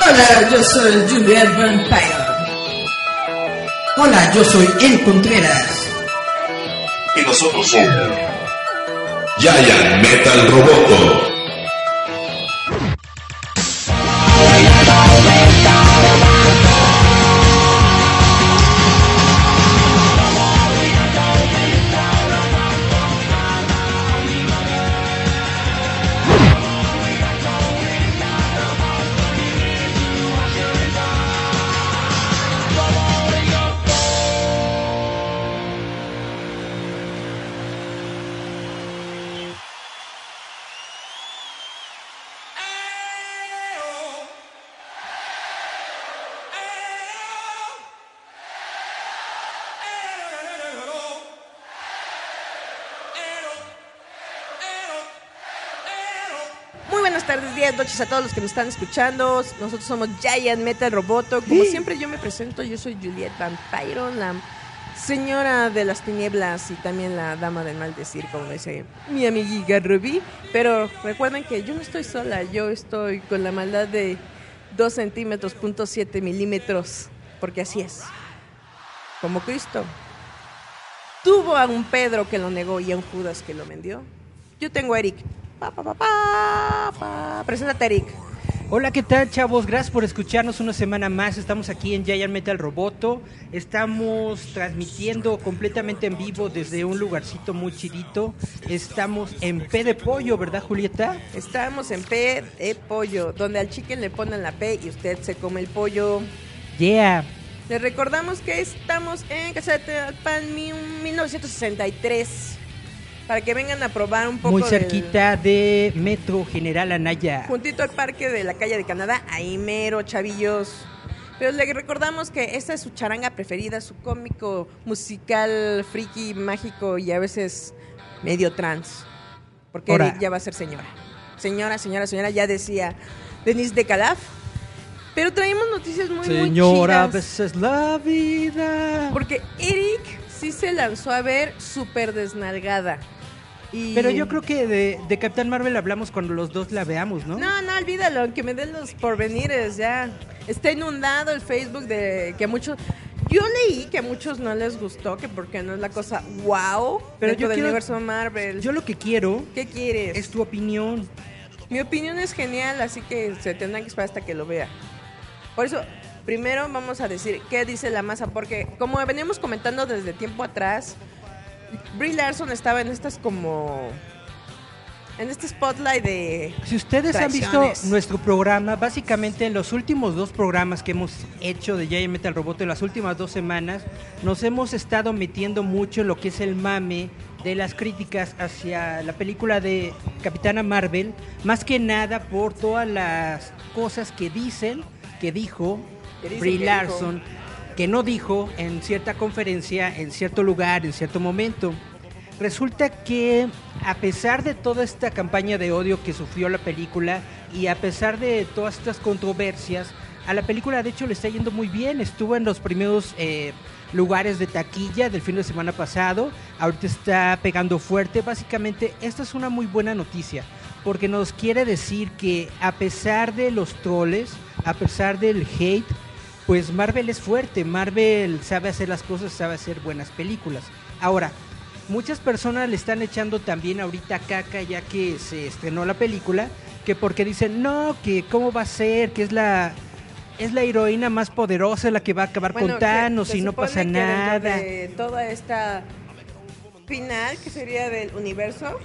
Hola, yo soy Juliet Vampire. Hola, yo soy El Contreras. Y nosotros somos Giant Metal Roboto. A todos los que nos están escuchando. Nosotros somos Giant Metal Roboto. Como siempre yo me presento, yo soy Juliet Vampiro, la señora de las tinieblas y también la dama del mal decir, como dice mi amiguita Ruby. Pero recuerden que yo no estoy sola, yo estoy con la maldad de 2 centímetros, punto 7 milímetros, porque así es. Como Cristo. Tuvo a un Pedro que lo negó y a un Judas que lo vendió. Yo tengo a Eric. Pa, pa, pa, pa, pa. Preséntate, Eric. Hola, ¿qué tal, chavos? Gracias por escucharnos una semana más. Estamos aquí en Giant Metal Roboto. Estamos transmitiendo completamente en vivo desde un lugarcito muy chidito. Estamos en P de Pollo, ¿verdad, Julieta? Estamos en P de pollo, donde al chicken le ponen la P y usted se come el pollo. Yeah. Les recordamos que estamos en Casa de mi- 1963. Para que vengan a probar un poco Muy del- cerquita de Metro General Anaya. Juntito al parque de la calle de Canadá, ahí mero, chavillos. Pero le recordamos que esta es su charanga preferida, su cómico musical, friki, mágico y a veces medio trans. Porque Ahora. Eric ya va a ser señora. Señora, señora, señora, ya decía Denise de Calaf. Pero traemos noticias muy, Señora, a muy chidas. veces la vida. Porque Eric sí se lanzó a ver súper desnalgada. Y... Pero yo creo que de, de Capitán Marvel hablamos cuando los dos la veamos, ¿no? No, no, olvídalo, que me den los porvenires, ya. Está inundado el Facebook de que muchos... Yo leí que a muchos no les gustó, que porque no es la cosa wow, Pero yo del quiero- universo Marvel. Yo lo que quiero ¿Qué quieres? es tu opinión. Mi opinión es genial, así que se tendrán que esperar hasta que lo vea. Por eso, primero vamos a decir qué dice la masa, porque como veníamos comentando desde tiempo atrás, Brie Larson estaba en estas como... En este spotlight de... Si ustedes han visto nuestro programa, básicamente en los últimos dos programas que hemos hecho de Giant Metal Robot en las últimas dos semanas, nos hemos estado metiendo mucho en lo que es el mame de las críticas hacia la película de Capitana Marvel, más que nada por todas las cosas que dicen, que dijo Brie Larson, que no dijo en cierta conferencia, en cierto lugar, en cierto momento. Resulta que a pesar de toda esta campaña de odio que sufrió la película y a pesar de todas estas controversias, a la película de hecho le está yendo muy bien. Estuvo en los primeros eh, lugares de taquilla del fin de semana pasado. Ahorita está pegando fuerte. Básicamente esta es una muy buena noticia porque nos quiere decir que a pesar de los troles, a pesar del hate, pues Marvel es fuerte, Marvel sabe hacer las cosas, sabe hacer buenas películas. Ahora, muchas personas le están echando también ahorita caca ya que se estrenó la película, que porque dicen, no, que cómo va a ser, que es la es la heroína más poderosa la que va a acabar Bueno, con Thanos y no pasa que nada. De toda esta final que sería del universo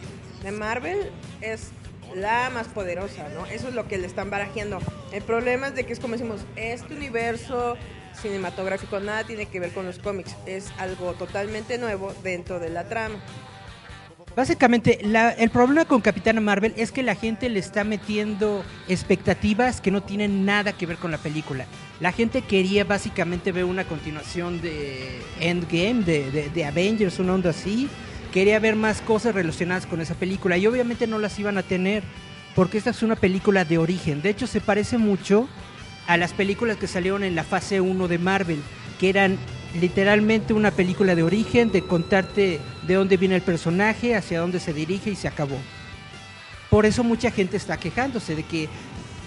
de Marvel es la más poderosa, ¿no? Eso es lo que le están barajeando. El problema es de que es como decimos, este universo cinematográfico nada tiene que ver con los cómics, es algo totalmente nuevo dentro de la trama. Básicamente, la- el problema con Capitana Marvel es que la gente le está metiendo expectativas que no tienen nada que ver con la película. La gente quería básicamente ver una continuación de Endgame, de, de- de Avengers, una onda así. Quería ver más cosas relacionadas con esa película y obviamente no las iban a tener porque esta es una película de origen. De hecho, se parece mucho a las películas que salieron en la fase 1 de Marvel, que eran literalmente una película de origen, de contarte de dónde viene el personaje, hacia dónde se dirige y se acabó. Por eso mucha gente está quejándose de que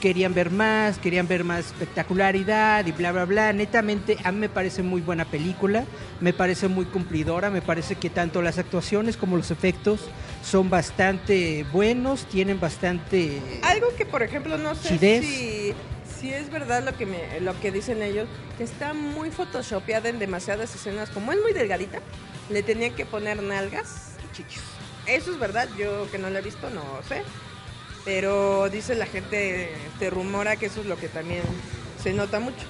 querían ver más, querían ver más espectacularidad y bla, bla, bla. Netamente, a mí me parece muy buena película, me parece muy cumplidora, me parece que tanto las actuaciones como los efectos son bastante buenos, tienen bastante... Algo que, por ejemplo, no sé Chidez. si, si es verdad lo que, me, lo que dicen ellos, que está muy photoshopeada en demasiadas escenas. Como es muy delgadita, le tenían que poner nalgas y chichis. Eso es verdad, yo que no lo he visto no sé. Pero dice la gente, te rumora que eso es lo que también se nota mucho.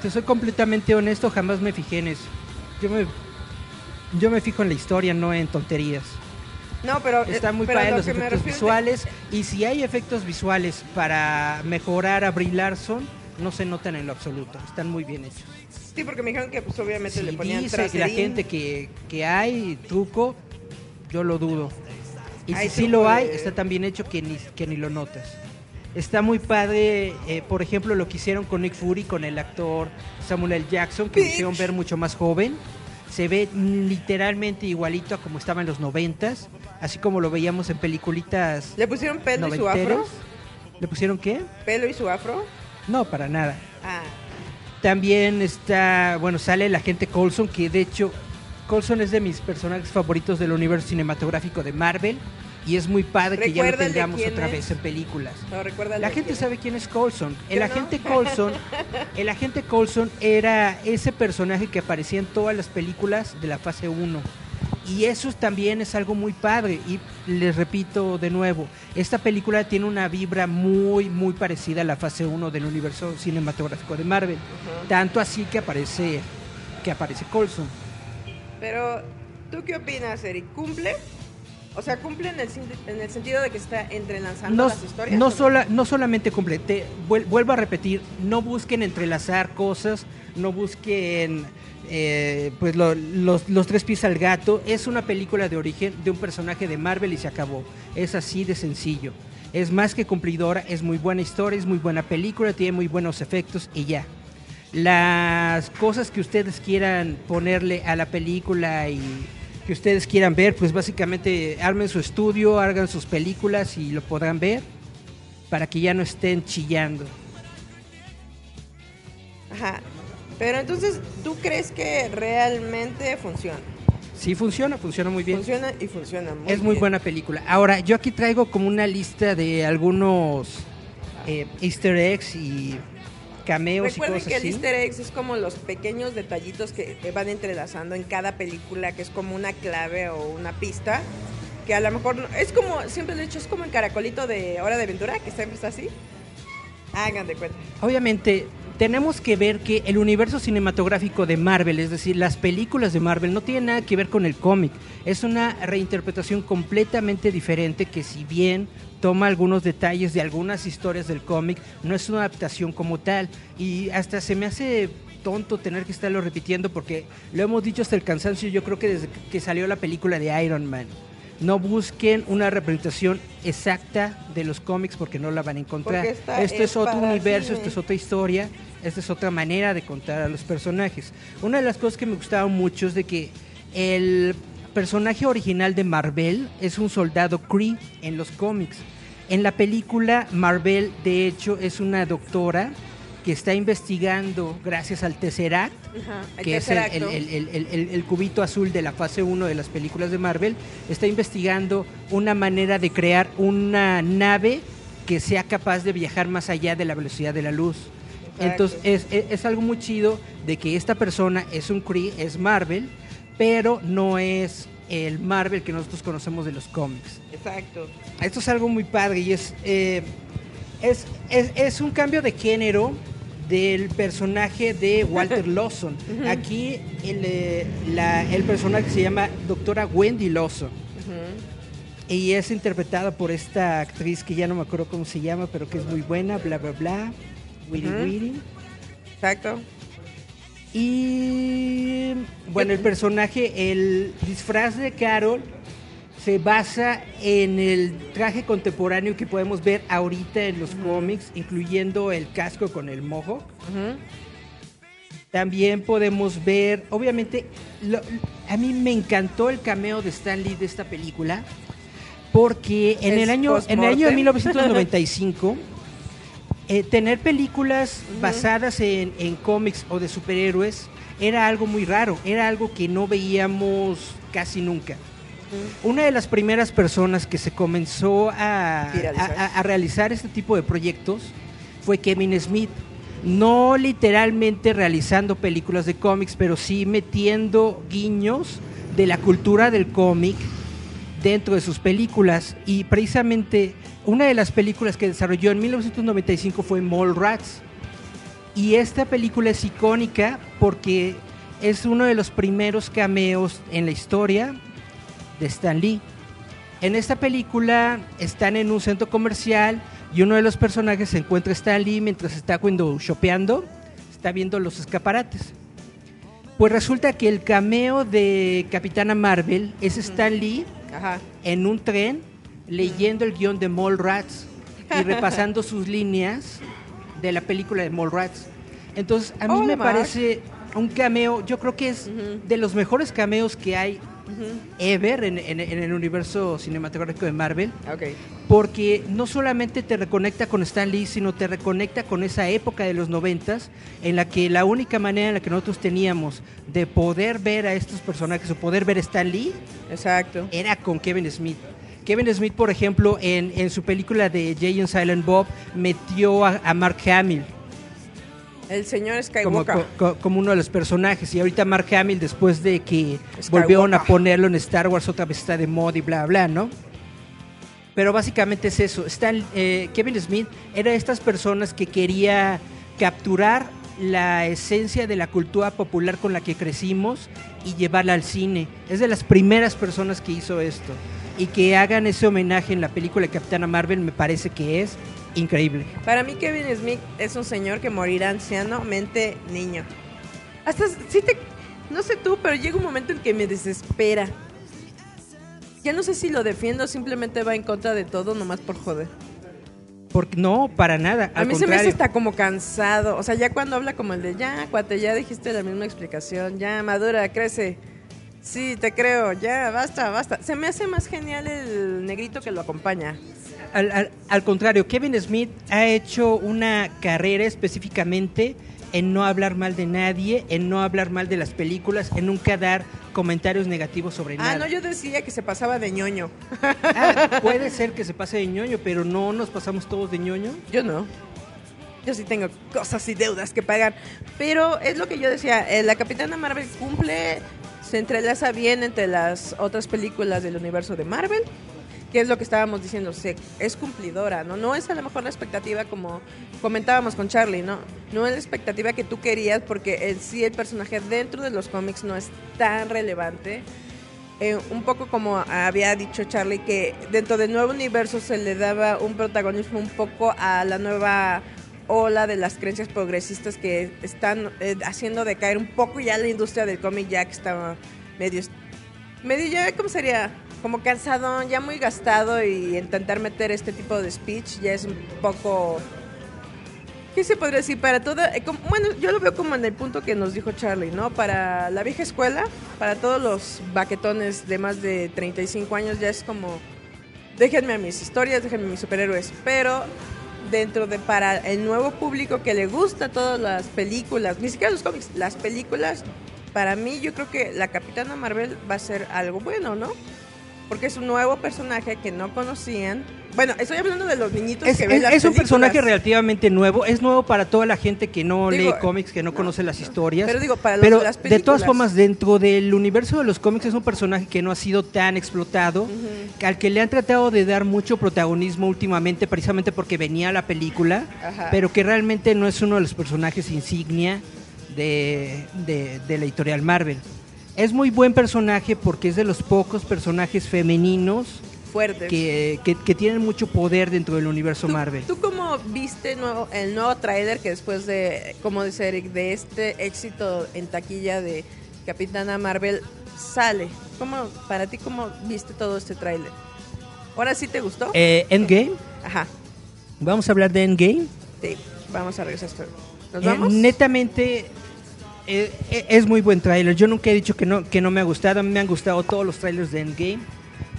Te soy completamente honesto, jamás me fijé en eso. Yo me, yo me fijo en la historia, no en tonterías. No, pero Está eh, muy pero padre lo los efectos visuales. Y si hay efectos visuales para mejorar a Brie Larson, no se notan en lo absoluto. Están muy bien hechos. Sí, porque me dijeron que pues obviamente Si le ponían dice que la gente que, que hay truco, yo lo dudo. Y si sí lo hay, está tan bien hecho que ni, que ni lo notas. Está muy padre, eh, por ejemplo, lo que hicieron con Nick Fury, con el actor Samuel L. Jackson, que lo hicieron ver mucho más joven. Se ve literalmente igualito a como estaba en los noventas, así como lo veíamos en peliculitas ¿Le pusieron pelo y su afro? ¿Le pusieron qué? ¿Pelo y su afro? No, para nada. Ah, También está, bueno, sale el agente Coulson, que de hecho Coulson es de mis personajes favoritos del universo cinematográfico de Marvel y es muy padre que ya lo tengamos otra es. vez en películas. no, La gente sabe quién es Coulson. El Yo no. agente Coulson, el agente Coulson era ese personaje que aparecía en todas las películas de la fase 1. Y eso también es algo muy padre. Y les repito de nuevo, esta película tiene una vibra muy, muy parecida a la fase 1 del universo cinematográfico de Marvel. Tanto así que aparece, que aparece Coulson. Pero, ¿tú qué opinas, Eric? ¿Cumple? O sea, ¿cumple en el, en el sentido de que está entrelazando No, las historias? no, ¿o sola, no solamente complete, vuel- vuelvo a repetir, no busquen entrelazar cosas, no busquen eh, pues lo- los, los tres pies al gato. Es una película de origen de un personaje de Marvel y se acabó. Es así de sencillo. Es más que cumplidora, es muy buena historia, es muy buena película, tiene muy buenos efectos y ya. Las cosas que ustedes quieran ponerle a la película y que ustedes quieran ver, pues básicamente armen su estudio, hagan sus películas y lo podrán ver para que ya no estén chillando. Ajá. Pero entonces, ¿tú crees que realmente funciona? Sí funciona, funciona muy bien. Funciona y funciona muy es muy bien. buena película. Ahora, yo aquí traigo como una lista de algunos eh, easter eggs y cameos y Recuerden cosas que el easter eggs es como los pequeños detallitos que que van entrelazando en cada película, que es como una clave o una pista, que a lo mejor no- es como, siempre lo he dicho, es como el caracolito de Hora de Aventura, que siempre está así. Hagan de cuenta. Obviamente, tenemos que ver que el universo cinematográfico de Marvel, es decir, las películas de Marvel, no tiene nada que ver con el cómic. Es una reinterpretación completamente diferente que si bien toma algunos detalles de algunas historias del cómic, no es una adaptación como tal. Y hasta se me hace tonto tener que estarlo repitiendo porque lo hemos dicho hasta el cansancio, yo creo que desde que salió la película de Iron Man. No busquen una representación exacta de los cómics porque no la van a encontrar. Esta Esto es es otro universo, cine. esto es otra historia, esta es otra manera de contar a los personajes. Una de las cosas que me gustaba mucho es de que el personaje original de Marvel es un soldado Kree en los cómics. En la película, Marvel, de hecho, es una doctora que está investigando, gracias al Tesseract, Ajá, que es el, cubito azul de la fase 1 de las películas de Marvel, está investigando una manera de crear una nave que sea capaz de viajar más allá de la velocidad de la luz. Exacto. Entonces es, es- es algo muy chido de que esta persona es un Kree, es Marvel, pero no es el Marvel que nosotros conocemos de los cómics. Exacto. Esto es algo muy padre y es, eh, es, es, es un cambio de género del personaje de Walter Lawson. Aquí el, eh, la- el personaje se llama doctora Wendy Lawson y es interpretada por esta actriz que ya no me acuerdo cómo se llama, pero que es muy buena, bla, bla, bla, Ujú. Witty. Exacto. Y bueno, el personaje, el disfraz de Carol se basa en el traje contemporáneo que podemos ver ahorita en los cómics, incluyendo el casco con el mohawk. Ujú. También podemos ver, obviamente, lo- a mí me encantó el cameo de Stan Lee de esta película, porque en el año, en el año de post-mortem. 1995, eh, tener películas basadas en, en cómics o de superhéroes era algo muy raro, era algo que no veíamos casi nunca. Una de las primeras personas que se comenzó a- a realizar este tipo de proyectos fue Kevin Smith. No literalmente realizando películas de cómics, pero sí metiendo guiños de la cultura del cómic dentro de sus películas. Y precisamente una de las películas que desarrolló en 1995 fue Mallrats. Y esta película es icónica porque es uno de los primeros cameos en la historia de Stan Lee. En esta película están en un centro comercial y uno de los personajes se encuentra a Stan Lee mientras está window shopeando, está viendo los escaparates. Pues resulta que el cameo de Capitana Marvel es Stan Lee Ajá. en un tren leyendo el guion de Mallrats y repasando sus líneas de la película de Mallrats. Entonces, a mí Oh, me Mark. parece un cameo, yo creo que es Ujú. de los mejores cameos que hay Ujú. ever en, en- en el universo cinematográfico de Marvel, Ok. porque no solamente te reconecta con Stan Lee, sino te reconecta con esa época de los noventas en la que la única manera en la que nosotros teníamos de poder ver a estos personajes o poder ver a Stan Lee Exacto. era con Kevin Smith. Kevin Smith, por ejemplo, en, en su película de Jay and Silent Bob, metió a, a Mark Hamill El señor como, Skywalker. co- co- como uno de los personajes. Y ahorita Mark Hamill, después de que Skywalker. volvieron a ponerlo en Star Wars, otra vez está de moda y bla, bla, ¿no? Pero básicamente es eso. Stan- eh, Kevin Smith era de estas personas que quería capturar la esencia de la cultura popular con la que crecimos y llevarla al cine. Es de las primeras personas que hizo esto. Y que hagan ese homenaje en la película de Capitana Marvel me parece que es increíble. Para mí Kevin Smith es un señor que morirá anciano, mente niño. Hasta sí te no sé tú, pero llega un momento en que me desespera. Ya no sé si lo defiendo o simplemente va en contra de todo nomás por joder. Porque no, para nada. A mí se me hace hasta como cansado. O sea, ya cuando habla como el de ya, cuate, ya dijiste la misma explicación, ya madura, crece. Sí, te creo, ya, basta, basta. Se me hace más genial el negrito que lo acompaña. Al, al- al contrario, Kevin Smith ha hecho una carrera específicamente en no hablar mal de nadie, en no hablar mal de las películas, en nunca dar comentarios negativos sobre Ah, nada. no, yo decía que se pasaba de ñoño. Ah, puede ser que se pase de ñoño, pero no nos pasamos todos de ñoño. Yo no. Yo sí tengo cosas y deudas que pagar. Pero es lo que yo decía, eh, la Capitana Marvel cumple, se entrelaza bien entre las otras películas del universo de Marvel, que es lo que estábamos diciendo, se, es cumplidora, ¿no? No es a lo mejor la expectativa como comentábamos con Charlie, ¿no? No es la expectativa que tú querías porque sí el personaje dentro de los cómics no es tan relevante. Eh, un poco como había dicho Charlie, que dentro del nuevo universo se le daba un protagonismo un poco a la nueva ola de las creencias progresistas que están eh, haciendo decaer un poco ya la industria del cómic, ya que está medio, medio ya, ¿cómo sería? Como cansado, ya muy gastado y intentar meter este tipo de speech ya es un poco... ¿Qué se podría decir? Para toda... eh, como- bueno, yo lo veo como en el punto que nos dijo Charlie, ¿no? Para la vieja escuela, para todos los baquetones de más de 35 años, ya es como... Déjenme a mis historias, déjenme a mis superhéroes. Pero dentro de... Para el nuevo público que le gusta todas las películas, ni siquiera los cómics, las películas, para mí yo creo que la Capitana Marvel va a ser algo bueno, ¿no? Porque es un nuevo personaje que no conocían. Bueno, estoy hablando de los niñitos Es, que ven es- las es un películas. personaje relativamente nuevo, es nuevo para toda la gente que no Digo, lee cómics, que no, conoce las historias. Pero digo, para los Pero de las de todas películas. formas, dentro del universo de los cómics es un personaje que no ha sido tan explotado, al que le han tratado de dar mucho protagonismo últimamente, precisamente porque venía la película, Ajá. pero que realmente no es uno de los personajes insignia de, de- de la editorial Marvel. Es muy buen personaje porque es de los pocos personajes femeninos fuertes. que, que- que tienen mucho poder dentro del universo ¿Tú, Marvel. ¿Tú cómo viste nuevo, el nuevo tráiler que después de, como dice Eric, de este éxito en taquilla de Capitana Marvel sale? ¿Cómo, para ti, cómo viste todo este tráiler? ¿Ahora sí te gustó? Eh, Endgame, Ajá, vamos a hablar de Endgame. sí, vamos a regresar. ¿Nos Eh, vamos? netamente, eh, eh, es muy buen tráiler. Yo nunca he dicho que no, que no me ha gustado. A mí me han gustado todos los trailers de Endgame.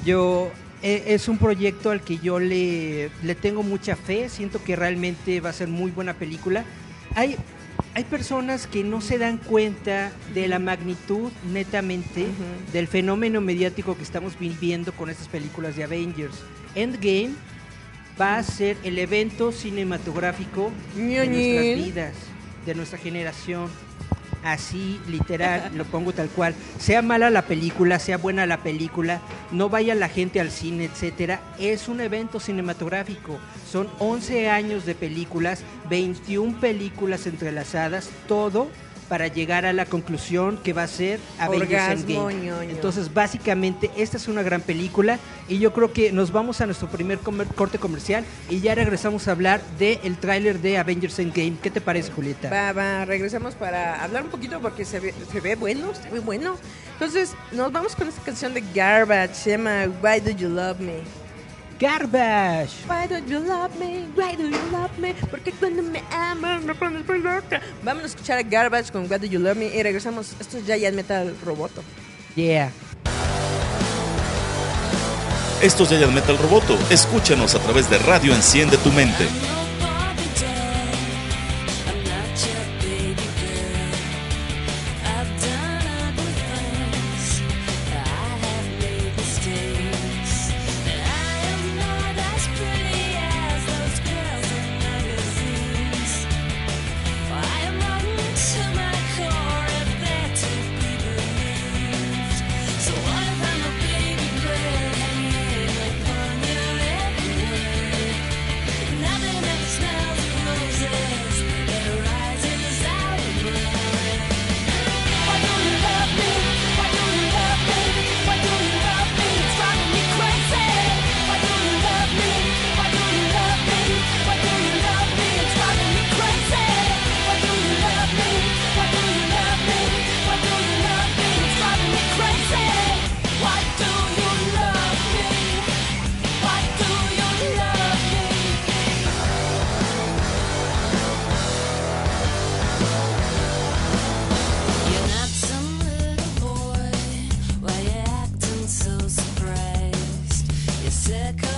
Yo eh, es un proyecto al que yo le, le tengo mucha fe. Siento que realmente va a ser muy buena película. Hay, hay personas que no se dan cuenta de la magnitud netamente Ujú. del fenómeno mediático que estamos viviendo con estas películas de Avengers. Endgame va a ser el evento cinematográfico de nuestras vidas, de nuestra generación. Así, literal, lo pongo tal cual. Sea mala la película, sea buena la película, no vaya la gente al cine, etcétera. Es un evento cinematográfico. Son 11 años de películas, 21 películas entrelazadas, todo para llegar a la conclusión que va a ser Avengers Endgame. Entonces, básicamente, esta es una gran película y yo creo que nos vamos a nuestro primer comer- corte comercial y ya regresamos a hablar del tráiler de Avengers Endgame. ¿Qué te parece, Julieta? Va, va, regresamos para hablar un poquito porque se ve, se ve bueno, se ve bueno. Entonces, nos vamos con esta canción de Garbage, se llama Why Do You Love Me? Garbage. Why do you love me? Why do you love me? Porque cuando me amas me pones muy loca. Vamos a escuchar a Garbage con Why do you love me y regresamos. Esto es Giant Metal Roboto. Yeah. Esto es Giant Metal Roboto. Escúchanos a través de Radio Enciende tu Mente. Second.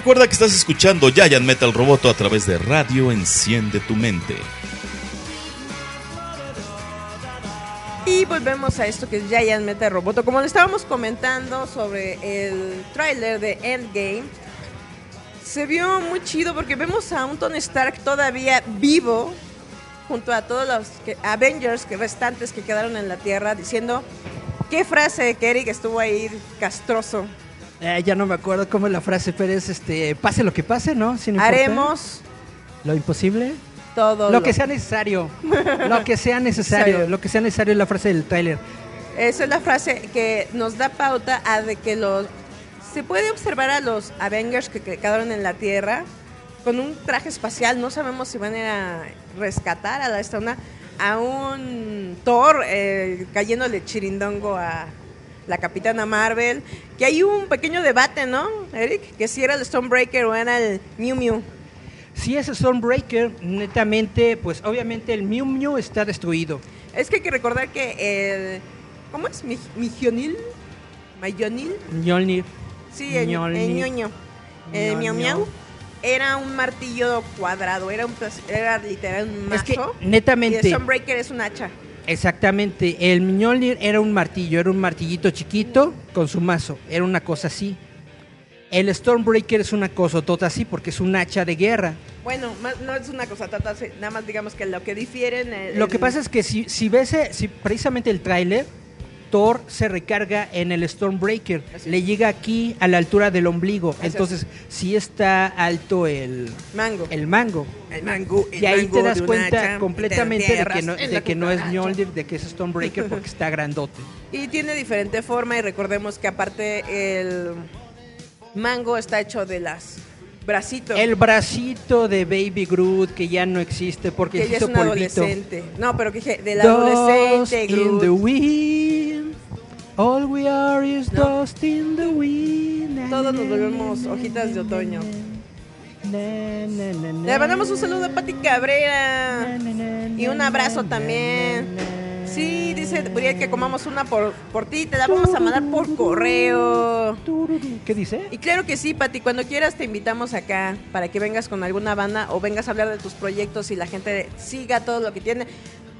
Recuerda que estás escuchando Giant Metal Roboto a través de Radio Enciende tu Mente. Y volvemos a esto que es Giant Metal Roboto. Como le estábamos comentando sobre el tráiler de Endgame, se vio muy chido porque vemos a un Tony Stark todavía vivo junto a todos los que- Avengers que restantes que quedaron en la Tierra diciendo qué frase que Eric estuvo ahí castroso. Eh, ya no me acuerdo cómo es la frase, pero es este, pase lo que pase, ¿no? Sin importar Haremos lo imposible. todo Lo que sea necesario. lo que sea necesario. Necesario. Lo que sea necesario es la frase del tráiler. Esa es la frase que nos da pauta a de que los se puede observar a los Avengers que, que quedaron en la Tierra con un traje espacial. No sabemos si van a ir a rescatar a la esta una- a un Thor eh, cayéndole chirindongo a la Capitana Marvel. Que hay un pequeño debate, ¿no, Eric? Que si era el Stonebreaker o era el Mew Mew. Si es Stormbreaker, netamente, pues obviamente el Mew Mew está destruido. Es que hay que recordar que el ¿cómo es? Mi- Migionil, Mayonil. Mjolnir. Sí, el, Mjolnir. el ñoño. El miau miau era un martillo cuadrado, era un era literal un mazo. Es que, y el netamente, Sunbreaker es un hacha. Exactamente, el Mjolnir era un martillo, era un martillito chiquito con su mazo, era una cosa así. El Stormbreaker es una cosa tota así porque es un hacha de guerra. Bueno, no es una cosa tata, sí, nada más digamos que lo que difieren. el- Lo que pasa es que si, si ves eh, si precisamente el tráiler, Thor se recarga en el Stormbreaker, Así le llega aquí a la altura del ombligo, entonces sí está alto el, mango. el mango. El mango. el Y ahí mango te das cuenta completamente te de que no, de la que no es. Mjolnir, de que es Stormbreaker porque está grandote. Y tiene diferente forma y recordemos que aparte el mango está hecho de las bracitos. El bracito de Baby Groot que ya no existe porque que ella es un polvito. adolescente. No, pero que dije, del Dust adolescente in Groot. the wind. All we are is No. dust in the wind. Todos nos volvemos hojitas de otoño. na, na, na, na, Le mandamos un saludo a Pati Cabrera. Y un abrazo también. Sí, dice Buriel que comamos una por, por ti, te la vamos a mandar por correo. ¿Qué dice? Y claro que sí, Pati, cuando quieras te invitamos acá para que vengas con alguna banda o vengas a hablar de tus proyectos y la gente siga todo lo que tiene.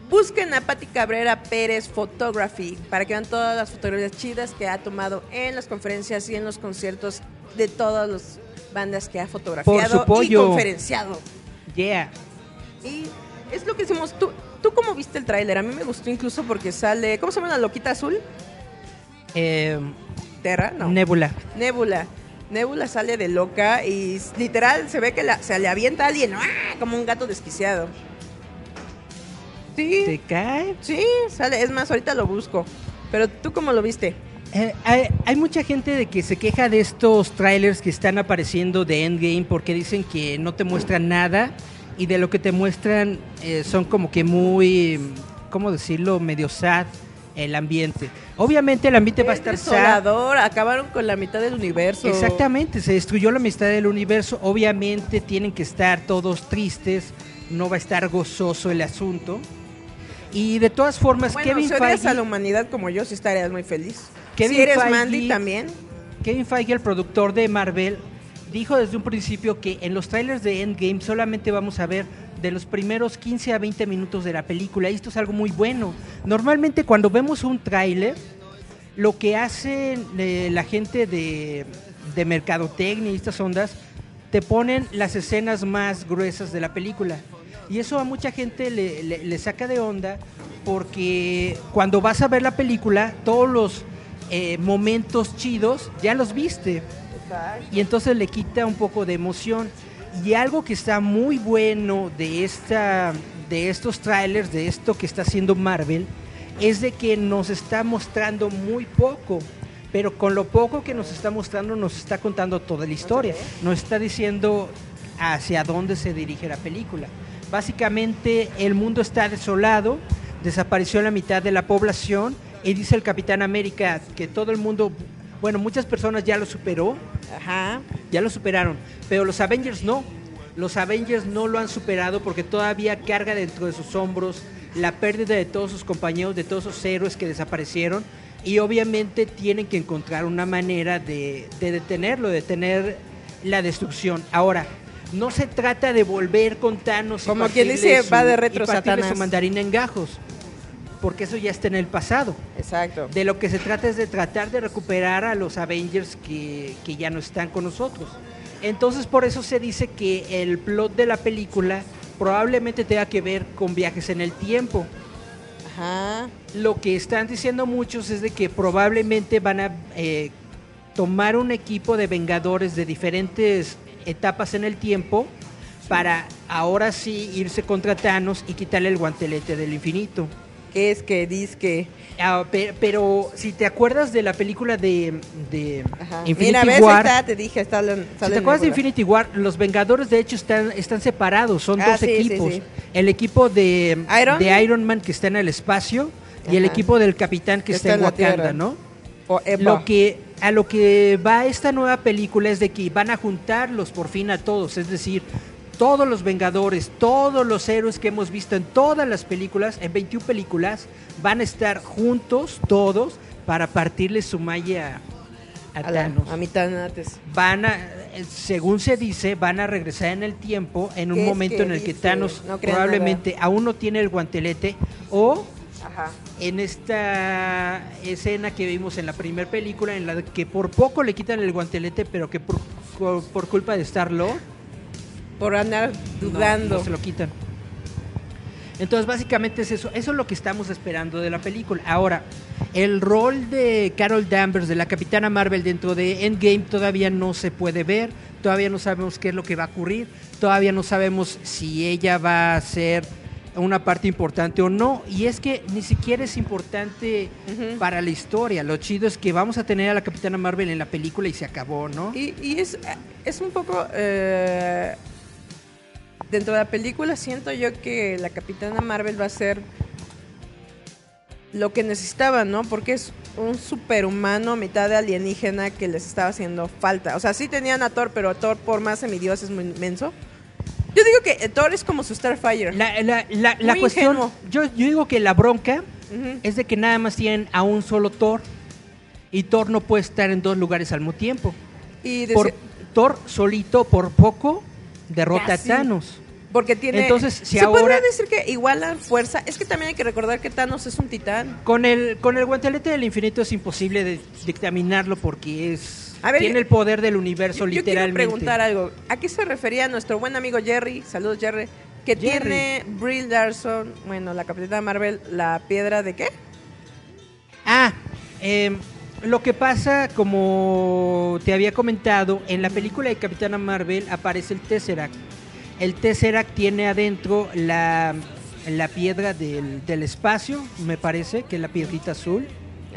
Busquen a Pati Cabrera Pérez Photography para que vean todas las fotografías chidas que ha tomado en las conferencias y en los conciertos de todas las bandas que ha fotografiado y pollo. conferenciado. Yeah. Y es lo que decimos, ¿tú, ¿tú cómo viste el tráiler? A mí me gustó incluso porque sale, ¿cómo se llama la loquita azul? Eh, Terra, no. Nebula. Nebula. Nebula sale de loca y literal se ve que la- se le avienta a alguien ¡ah! como un gato desquiciado. Sí, ¿Te cae? sí, sale. Es más, ahorita lo busco. Pero tú cómo lo viste? Eh, hay, hay mucha gente de que se queja de estos trailers que están apareciendo de Endgame porque dicen que no te muestran nada y de lo que te muestran eh, son como que muy, ¿cómo decirlo? Medio sad el ambiente. Obviamente el ambiente va a Es estar sad. desolador, acabaron con la mitad del universo. Exactamente, se destruyó la amistad del universo. Obviamente tienen que estar todos tristes, no va a estar gozoso el asunto. Y de todas formas, Bueno, Kevin si Feige... a la humanidad como yo, sí estarías muy feliz. Kevin si eres Feige- Mandy también. Kevin Feige, el productor de Marvel, dijo desde un principio que en los trailers de Endgame solamente vamos a ver de los primeros 15 a 20 minutos de la película. Y esto es algo muy bueno. Normalmente cuando vemos un tráiler, lo que hace eh, la gente de, de mercadotecnia y estas ondas, te ponen las escenas más gruesas de la película. Y eso a mucha gente le, le- saca de onda porque cuando vas a ver la película, todos los eh, momentos chidos ya los viste. Y entonces le quita un poco de emoción. Y algo que está muy bueno de, esta, de estos trailers, de esto que está haciendo Marvel, es de que nos está mostrando muy poco. Pero con lo poco que nos está mostrando nos está contando toda la historia. Nos está diciendo hacia dónde se dirige la película. Básicamente el mundo está desolado, desapareció la mitad de la población y dice el Capitán América que todo el mundo, bueno, muchas personas ya lo superó, Ajá. ya lo superaron, pero los Avengers no. Los Avengers no lo han superado porque todavía carga dentro de sus hombros la pérdida de todos sus compañeros, de todos esos héroes que desaparecieron y obviamente tienen que encontrar una manera de, de detenerlo, de tener la destrucción. Ahora, no se trata de volver con Thanos y Como quien partirle dice, va de retro y su mandarina en gajos, porque eso ya está en el pasado. Exacto. De lo que se trata es de tratar de recuperar a los Avengers que, que ya no están con nosotros. Entonces por eso se dice que el plot de la película probablemente tenga que ver con viajes en el tiempo. Ajá. Lo que están diciendo muchos es de que probablemente van a eh, tomar un equipo de Vengadores de diferentes etapas en el tiempo para ahora sí irse contra Thanos y quitarle el guantelete del infinito. Que es que dice que. Ah, pe- pero, si te acuerdas de la película de, de Ajá. Infinity Mira, War, está, te dije, está si te acuerdas de. Infinity War, los Vengadores de hecho están, están separados, son Ah, dos sí, equipos. sí. El equipo de Iron. de Iron Man que está en el espacio y el equipo del Capitán que está, está en Wakanda. ¿no? Lo que a lo que va esta nueva película es de que van a juntarlos por fin a todos, es decir, todos los Vengadores, todos los héroes que hemos visto en todas las películas, en 21 películas, van a estar juntos todos para partirle su malla a, a, la, Thanos. a mitad antes. Van a, eh, según se dice, van a regresar en el tiempo en un ¿Qué es momento en el que? Thanos No probablemente aún no tiene el guantelete o Ajá. en esta escena que vimos en la primera película en la que por poco le quitan el guantelete pero que por, por- por culpa de Star-Lord Por andar dudando. no se lo quitan. Entonces básicamente es eso, eso es lo que estamos esperando de la película. Ahora, el rol de Carol Danvers, de la Capitana Marvel dentro de Endgame todavía no se puede ver, todavía no sabemos qué es lo que va a ocurrir, todavía no sabemos si ella va a ser una parte importante o no, y es que ni siquiera es importante para la historia, lo chido es que vamos a tener a la Capitana Marvel en la película y se acabó, ¿no? Y, y es, es un poco... eh, dentro de la película siento yo que la Capitana Marvel va a ser lo que necesitaban, ¿no? Porque es un superhumano, mitad de alienígena que les estaba haciendo falta. O sea, sí tenían a Thor, pero Thor por más semidios es muy inmenso. Yo digo que eh, Thor es como su Starfire. La, la- la- la cuestión, yo, yo digo que la bronca es de que nada más tienen a un solo Thor y Thor no puede estar en dos lugares al mismo tiempo. Y Por, Thor solito por poco derrota Casi. a Thanos. porque tiene... Entonces, si se ahora- podría decir que igualan fuerza. Es que también hay que recordar que Thanos es un titán. Con el con el guantelete del infinito es imposible de dictaminarlo porque es A ver, tiene el poder del universo Yo, yo quiero literalmente. preguntar algo. ¿A qué se refería nuestro buen amigo Jerry? Saludos, Jerry. Que Jerry. tiene Brie Larson, bueno, la capitana Marvel, la piedra de qué? Ah, em, lo que pasa, como te había comentado, en la película de Capitana Marvel aparece el Tesseract. El Tesseract tiene adentro la, la piedra del, del espacio, me parece, que es la piedrita azul.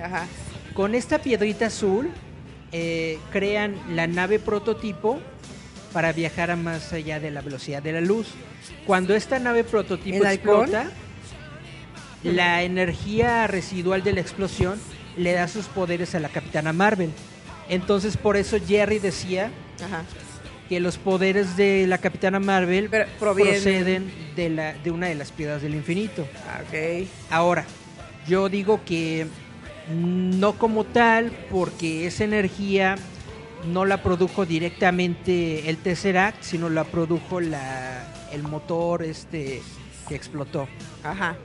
Ajá. Con esta piedrita azul eh, crean la nave prototipo para viajar a más allá de la velocidad de la luz. Cuando esta nave prototipo explota, la energía residual de la explosión le da sus poderes a la Capitana Marvel. Entonces por eso Jerry decía Ajá. que los poderes de la Capitana Marvel Pero proceden de, la, de una de las piedras del infinito. Ah. Ahora, yo digo que no como tal, porque esa energía no la produjo directamente el Tesseract, sino la produjo la, el motor este que explotó. Ajá.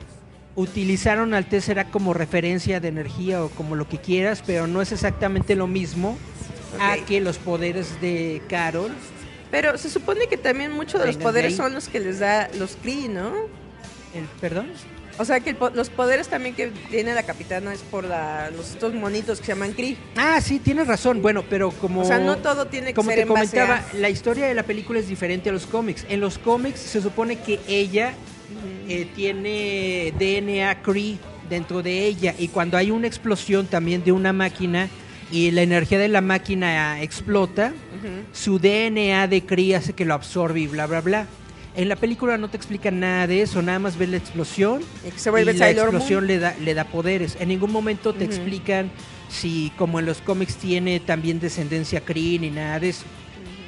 Utilizaron al Tesseract como referencia de energía o como lo que quieras, pero no es exactamente lo mismo a que los poderes de Carol. Pero se supone que también muchos de los poderes son los que les da los Kree, ¿no? El, ¿Perdón? O sea, que el los poderes también que tiene la capitana es por la, los, estos monitos que se llaman Kree. Ah, sí, tienes razón. Bueno, pero como... O sea, no todo tiene que Como ser te en base comentaba, a- la historia de la película es diferente a los cómics. En los cómics se supone que ella eh, tiene DNA Kree dentro de ella y cuando hay una explosión también de una máquina y la energía de la máquina explota, su DNA de Kree hace que lo absorbe y bla, bla, bla. En la película no te explican nada de eso, nada más ves la explosión se vuelve y la explosión le da, le da poderes. En ningún momento te explican si, como en los cómics, tiene también descendencia Kree ni nada de eso.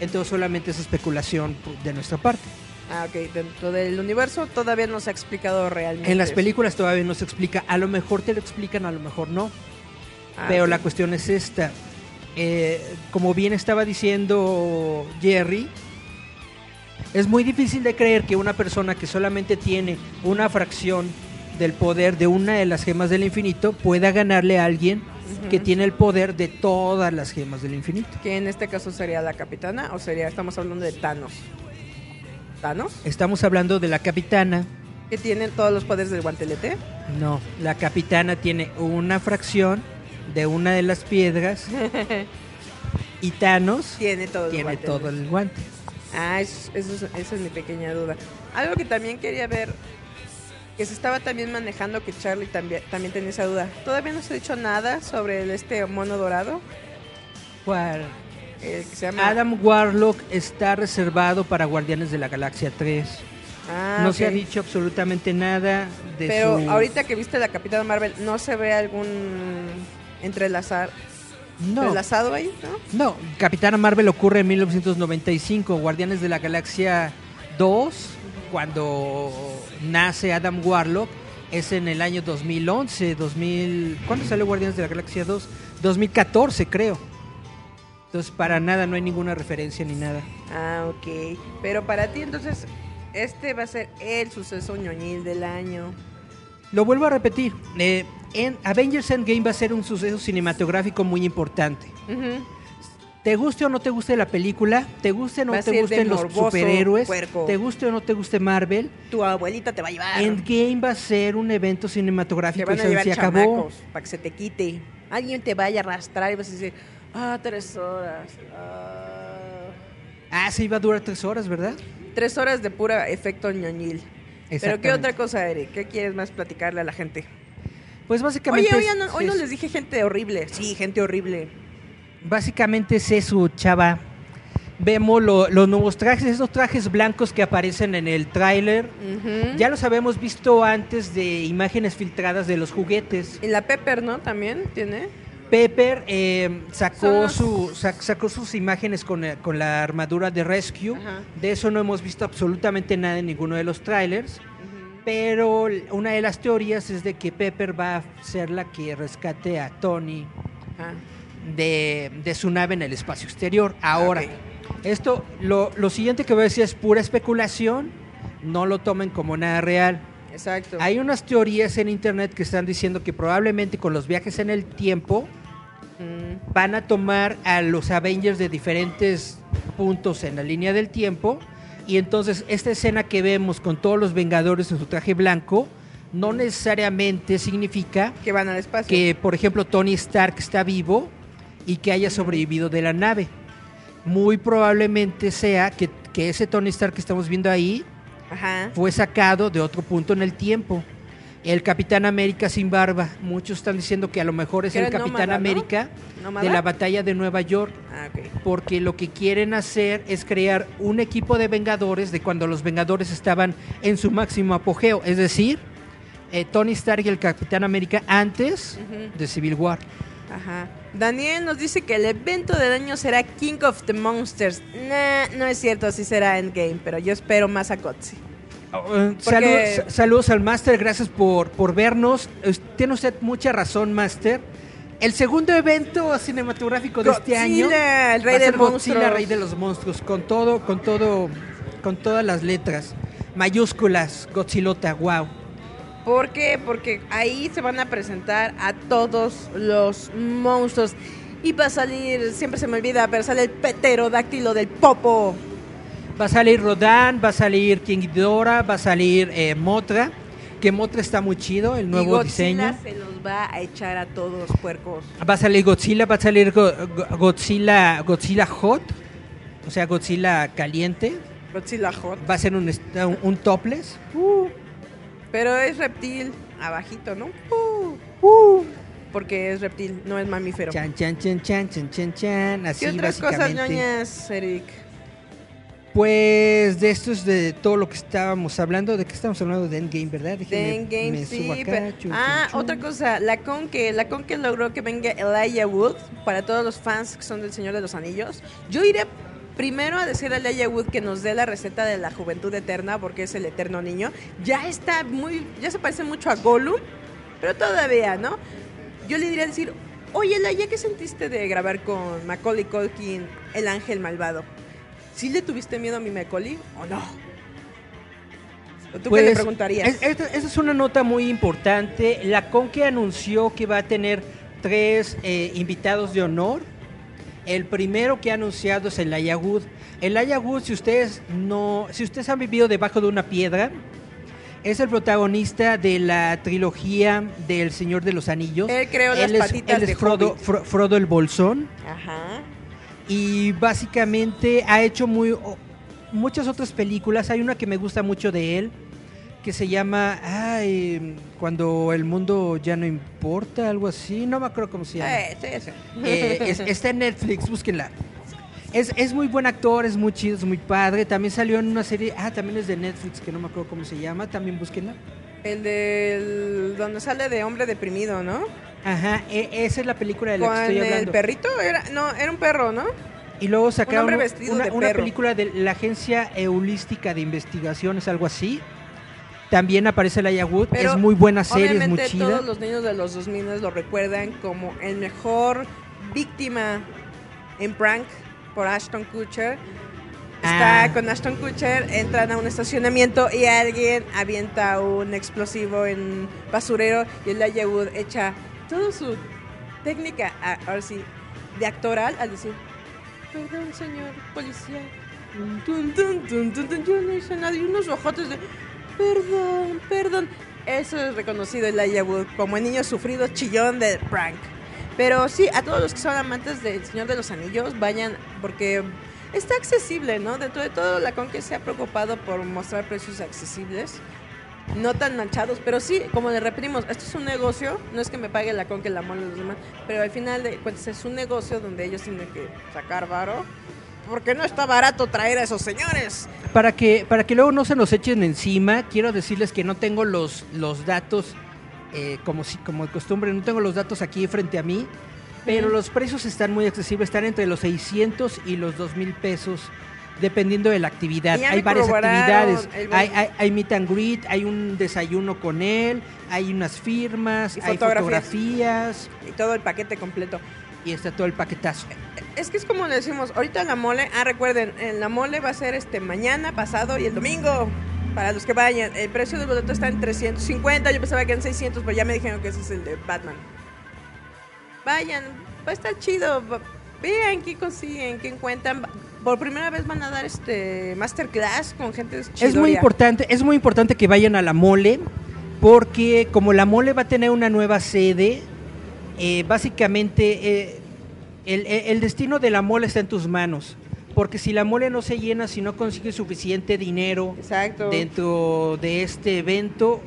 Entonces solamente es especulación de nuestra parte. Ah, ok. Dentro del universo todavía no se ha explicado realmente. En las películas todavía no se explica. A lo mejor te lo explican, a lo mejor no. Ah, Pero la cuestión es esta. eh, como bien estaba diciendo Jerry, es muy difícil de creer que una persona que solamente tiene una fracción del poder de una de las gemas del infinito pueda ganarle a alguien que tiene el poder de todas las gemas del infinito. Que en este caso sería la capitana o sería, estamos hablando de Thanos. ¿Thanos? Estamos hablando de la capitana. Que tiene todos los poderes del guantelete. No, la capitana tiene una fracción de una de las piedras y Thanos Tiene todo el tiene guantelete. todo el guante. Ah, eso, eso es- esa es mi pequeña duda. Algo que también quería ver, que se estaba también manejando, que Charlie también, también tenía esa duda. Todavía no se ha dicho nada sobre este mono dorado, ¿Cuál? El que se llama... Adam Warlock está reservado para Guardianes de la Galaxia 3. Ah, no se ha dicho absolutamente nada de Pero su... ahorita que viste la Capitana Marvel, ¿no se ve algún entrelazar, no, entrelazado ahí, no? no, Capitana Marvel ocurre en 1995, Guardianes de la Galaxia 2, cuando nace Adam Warlock, es en el año 2011, 2000... ¿Cuándo salió Guardianes de la Galaxia 2? 2014, creo. Entonces, para nada, no hay ninguna referencia ni nada. Ah, ok. Pero para ti, entonces, este va a ser el suceso ñoñil del año. Lo vuelvo a repetir. eh, en Avengers Endgame va a ser un suceso cinematográfico muy importante. Te guste o no te guste la película, te guste o no te gusten los morboso, superhéroes, puerco. te guste o no te guste Marvel, Tu abuelita te va a llevar. Endgame va a ser un evento te cinematográfico van y a se, llevar se acabó. para que se te quite. Alguien te vaya a arrastrar y vas a decir, ah, tres horas. ah". Ah, sí, va a durar tres horas, ¿verdad? Tres horas de pura efecto ñoñil. Pero ¿qué otra cosa, Eric? ¿Qué quieres más platicarle a la gente? Pues básicamente, Oye, oye, no- hoy no es- les dije gente horrible. Sí, gente horrible. básicamente es eso, chava. Vemos lo- los nuevos trajes, esos trajes blancos que aparecen en el tráiler. Ya los habíamos visto antes de imágenes filtradas de los juguetes. Y la Pepper, ¿no? También tiene. Pepper eh, sacó, los- su, sac- sacó sus imágenes con, eh, con la armadura de Rescue. Ajá. De eso no hemos visto absolutamente nada en ninguno de los trailers. Pero una de las teorías es de que Pepper va a ser la que rescate a Tony Ajá. de, de su nave en el espacio exterior. Ahora, esto, lo, lo siguiente que voy a decir es pura especulación. No lo tomen como nada real. Exacto. Hay unas teorías en internet que están diciendo que probablemente con los viajes en el tiempo Mm, van a tomar a los Avengers de diferentes puntos en la línea del tiempo y entonces esta escena que vemos con todos los Vengadores en su traje blanco no necesariamente significa que van al espacio. que, por ejemplo, Tony Stark está vivo y que haya sobrevivido de la nave. Muy probablemente sea que, que ese Tony Stark que estamos viendo ahí Ajá. fue sacado de otro punto en el tiempo. El Capitán América sin barba. Muchos están diciendo que a lo mejor es el Capitán. América de la batalla de Nueva York. Ah. Porque lo que quieren hacer es crear un equipo de Vengadores de cuando los Vengadores estaban en su máximo apogeo. Es decir, eh, Tony Stark y el Capitán América antes de Civil War. Ajá. Daniel nos dice que el evento del año será King of the Monsters. Nah, no es cierto, así será Endgame, pero yo espero más a Kotzi. Uh, Porque- saludos, saludos al Master, gracias por, por vernos. Tiene usted mucha razón, Master. El segundo evento cinematográfico de este año Godzilla, el rey va a de ser Godzilla, monstruos. rey de los monstruos, con todo, con todo, con todas las letras mayúsculas, Godzillota, wow. ¿Por qué? Porque ahí se van a presentar a todos los monstruos. Y va a salir, siempre se me olvida, pero sale el pterodáctilo del Popo. Va a salir Rodan, va a salir King Ghidorah, va a salir eh, Motra, que Motra está muy chido, el y nuevo Godzilla diseño. se los va a echar a todos puercos. Va a salir Godzilla, va a salir Go- Go- Godzilla, Godzilla Hot, o sea, Godzilla caliente. Godzilla Hot. Va a ser un, topless. Pero es reptil, abajito, ¿no? Uh, Porque es reptil, no es mamífero. Chan, chan, chan, chan, chan, chan, chan. Así ¿Qué otras cosas ñoñas, Eric? Pues de esto es de todo lo que estábamos hablando. ¿De qué estamos hablando? De Endgame, ¿verdad? De Endgame, me sí. acá, pero- ah, otra cosa, la con que la con que logró que venga Elijah Wood para todos los fans que son del Señor de los Anillos. Yo iré primero a decir a Elijah Wood que nos dé la receta de la juventud eterna porque es el eterno niño. Ya está muy ya se parece mucho a Gollum, pero todavía, ¿no? Yo le diría decir Oye, Laia, ¿qué sentiste de grabar con Macaulay Culkin, el ángel malvado? ¿Sí le tuviste miedo a mi Macaulay o no? ¿O ¿Tú qué le Pues, preguntarías? es- esta- esa es una nota muy importante. La Conque anunció que va a tener tres eh, invitados de honor. El primero que ha anunciado es el Wood. El Wood, si ustedes no, si ustedes han vivido debajo de una piedra, es el protagonista de la trilogía del Señor de los Anillos. Él creó las es, patitas él es de Frodo, Hobbit. Frodo el Bolsón Ajá. Y básicamente ha hecho muy muchas otras películas. Hay una que me gusta mucho de él que se llama ay, cuando el mundo ya no importa, algo así. No me acuerdo cómo se llama. Eh, sí, sí. Eh, es- está en Netflix, búsquenla. Es, es muy buen actor, es muy chido, es muy padre. También salió en una serie, ah, también es de Netflix, que no me acuerdo cómo se llama. También búsquenla. El del... donde sale de hombre deprimido, ¿no? Ajá, e- esa es la película de la que estoy el hablando. perrito, era, no, era un perro, ¿no? Y luego sacaron hombre una, de una película de la Agencia Eulística de Investigaciones, algo así. También aparece Laia Wood, Pero es muy buena serie, es muy chida. todos los niños de los 2000 lo recuerdan como el mejor víctima en prank por Ashton Kutcher. Está Ah. con Ashton Kutcher, entran a un estacionamiento y alguien avienta un explosivo en basurero y el Wood echa toda su técnica, ahora sí, de actoral al decir, perdón señor policía, Tun, tun, tun, tun, yo no hice nada y unos ojotes de, perdón, perdón. Eso es reconocido en la Wood como el niño sufrido chillón de prank. Pero sí, a todos los que son amantes del Señor de los Anillos, vayan porque está accesible, ¿no? Dentro de todo, la Conque se ha preocupado por mostrar precios accesibles, no tan manchados, pero sí, como le repetimos, esto es un negocio, no es que me pague la Conque la mole los demás, pero al final de cuentas es un negocio donde ellos tienen que sacar varo, porque no está barato traer a esos señores. Para que, para que luego no se nos echen encima, quiero decirles que no tengo los, los datos, eh, como, si, como de costumbre, no tengo los datos aquí frente a mí, pero los precios están muy accesibles, están entre los 600 y los 2 mil pesos, dependiendo de la actividad. Hay varias actividades, el- hay, hay, hay meet and greet, hay un desayuno con él, hay unas firmas, Y hay fotografías. fotografías Y todo el paquete completo. y está todo el paquetazo. Es que es como le decimos, ahorita la mole, ah, recuerden, en la mole va a ser este mañana, pasado y el domingo. Para los que vayan, el precio del boleto está en 350, yo pensaba que en 600, pero ya me dijeron que ese es el de Batman. Vayan, va a estar chido, vean qué consiguen, qué encuentran. Por primera vez van a dar este masterclass con gente Es muy importante, es muy importante que vayan a la mole, porque como la mole va a tener una nueva sede, eh, básicamente eh, el, el- el destino de la mole está en tus manos. Porque si la mole no se llena, si no consigues suficiente dinero Exacto. dentro de este evento,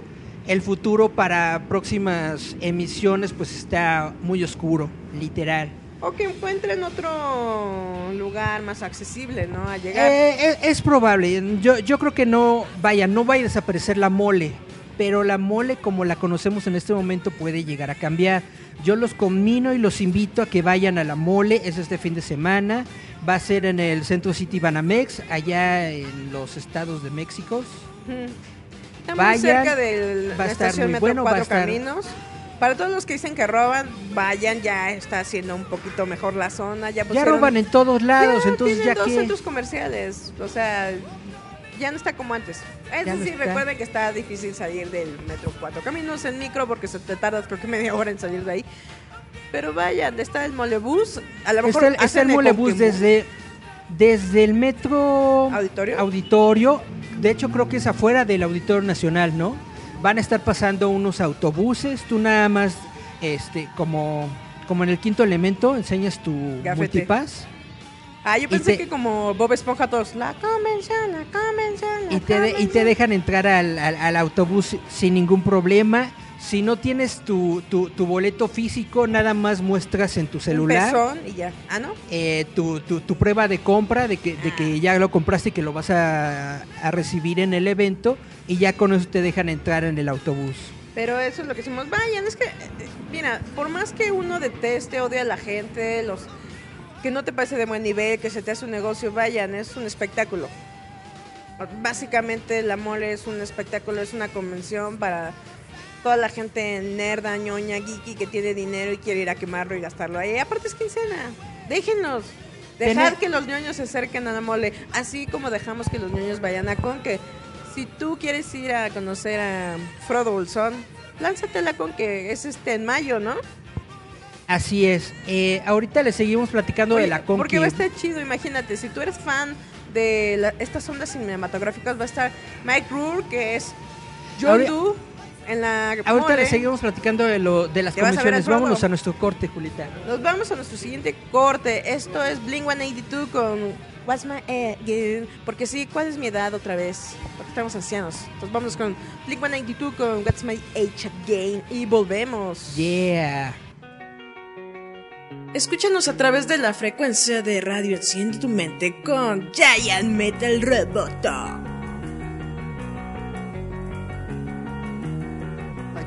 el futuro para próximas emisiones pues está muy oscuro, literal. O que encuentren otro lugar más accesible, ¿no? A llegar. Eh, es, es probable. Yo, yo creo que no, vaya, no va a desaparecer la mole, pero la mole como la conocemos en este momento puede llegar a cambiar. Yo los conmino y los invito a que vayan a la mole, es este fin de semana. Va a ser en el Centro City Banamex, allá en los estados de México. Está Vayan, muy cerca de la estar estación Metro bueno, va a Cuatro estar- Caminos. Para todos los que dicen que roban, vayan, ya está haciendo un poquito mejor la zona. Ya, Ya pusieron- roban en todos lados, Ya entonces ya dos que... centros comerciales, o sea, ya no está como antes. Es Ya decir, recuerden que está difícil salir del metro Cuatro Caminos en micro porque se te tardas creo que media hora en salir de ahí. Pero vayan, está el molebús, a lo mejor Está el, está el molebús desde, desde el metro ¿Auditorio? auditorio. De hecho, creo que es afuera del Auditorio Nacional, ¿no? Van a estar pasando unos autobuses. Tú nada más, este, como, como en el quinto elemento, enseñas tu Gafete. multipass Ah, yo pensé te- que como Bob Esponja todos, la convención, la convención, la y te, de- y te convención". dejan entrar al, al- al autobús sin ningún problema. Si no tienes tu, tu, tu boleto físico, nada más muestras en tu celular. Un y ya. Ah, ¿no? eh, tu, tu, tu prueba de compra, de que, de Ah. que ya lo compraste y que lo vas a, a recibir en el evento, y ya con eso te dejan entrar en el autobús. Pero eso es lo que decimos, vayan, es que, eh, eh, mira, por más que uno deteste, odie a la gente, los que no te parece de buen nivel, que se te hace un negocio, vayan, es un espectáculo. Básicamente la mole es un espectáculo, es una convención para toda la gente nerda, ñoña, geeky que tiene dinero y quiere ir a quemarlo y gastarlo ahí. Aparte es quincena. Déjenlos. Dejar que los ñoños se acerquen a la mole. Así como dejamos que los ñoños vayan a con que si tú quieres ir a conocer a Frodo Bolsón, lánzatela con que es este en mayo, ¿no? Así es. Eh, ahorita le seguimos platicando de la Conqui. Porque va a estar chido, imagínate, si tú eres fan de la- estas ondas cinematográficas, va a estar Mike Rourke, que es John Ahori- Doe en la Ahorita mole. le seguimos platicando de, lo, de las ¿Te vas a? Vámonos a nuestro corte, Julita. Nos vamos a nuestro siguiente corte. Esto es Blink 182 con What's My Age. Porque sí, ¿cuál es mi edad otra vez? Porque estamos ancianos. Entonces vamos con Blink 182 con What's My Age Again. Y volvemos. Yeah. Escúchanos a través de la frecuencia de radio Enciende tu mente con Giant Metal Roboto.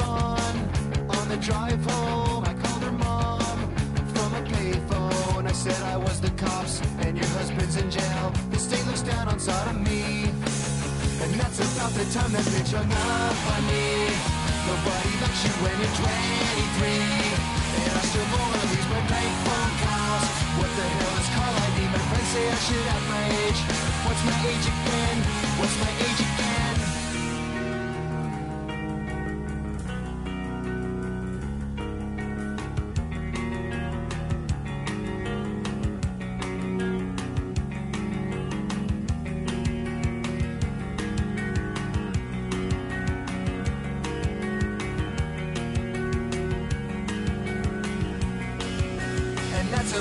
Later on, the drive home, I called her mom from a payphone. I said I was the cops and your husband's in jail. The state looks down on sodomy. And that's about the time that bitch hung up on me. Nobody likes you when you're 23. And I still wanna lose my bank phone calls. What the hell is call ID? My friends say I should have my age. What's my age again? What's my age again?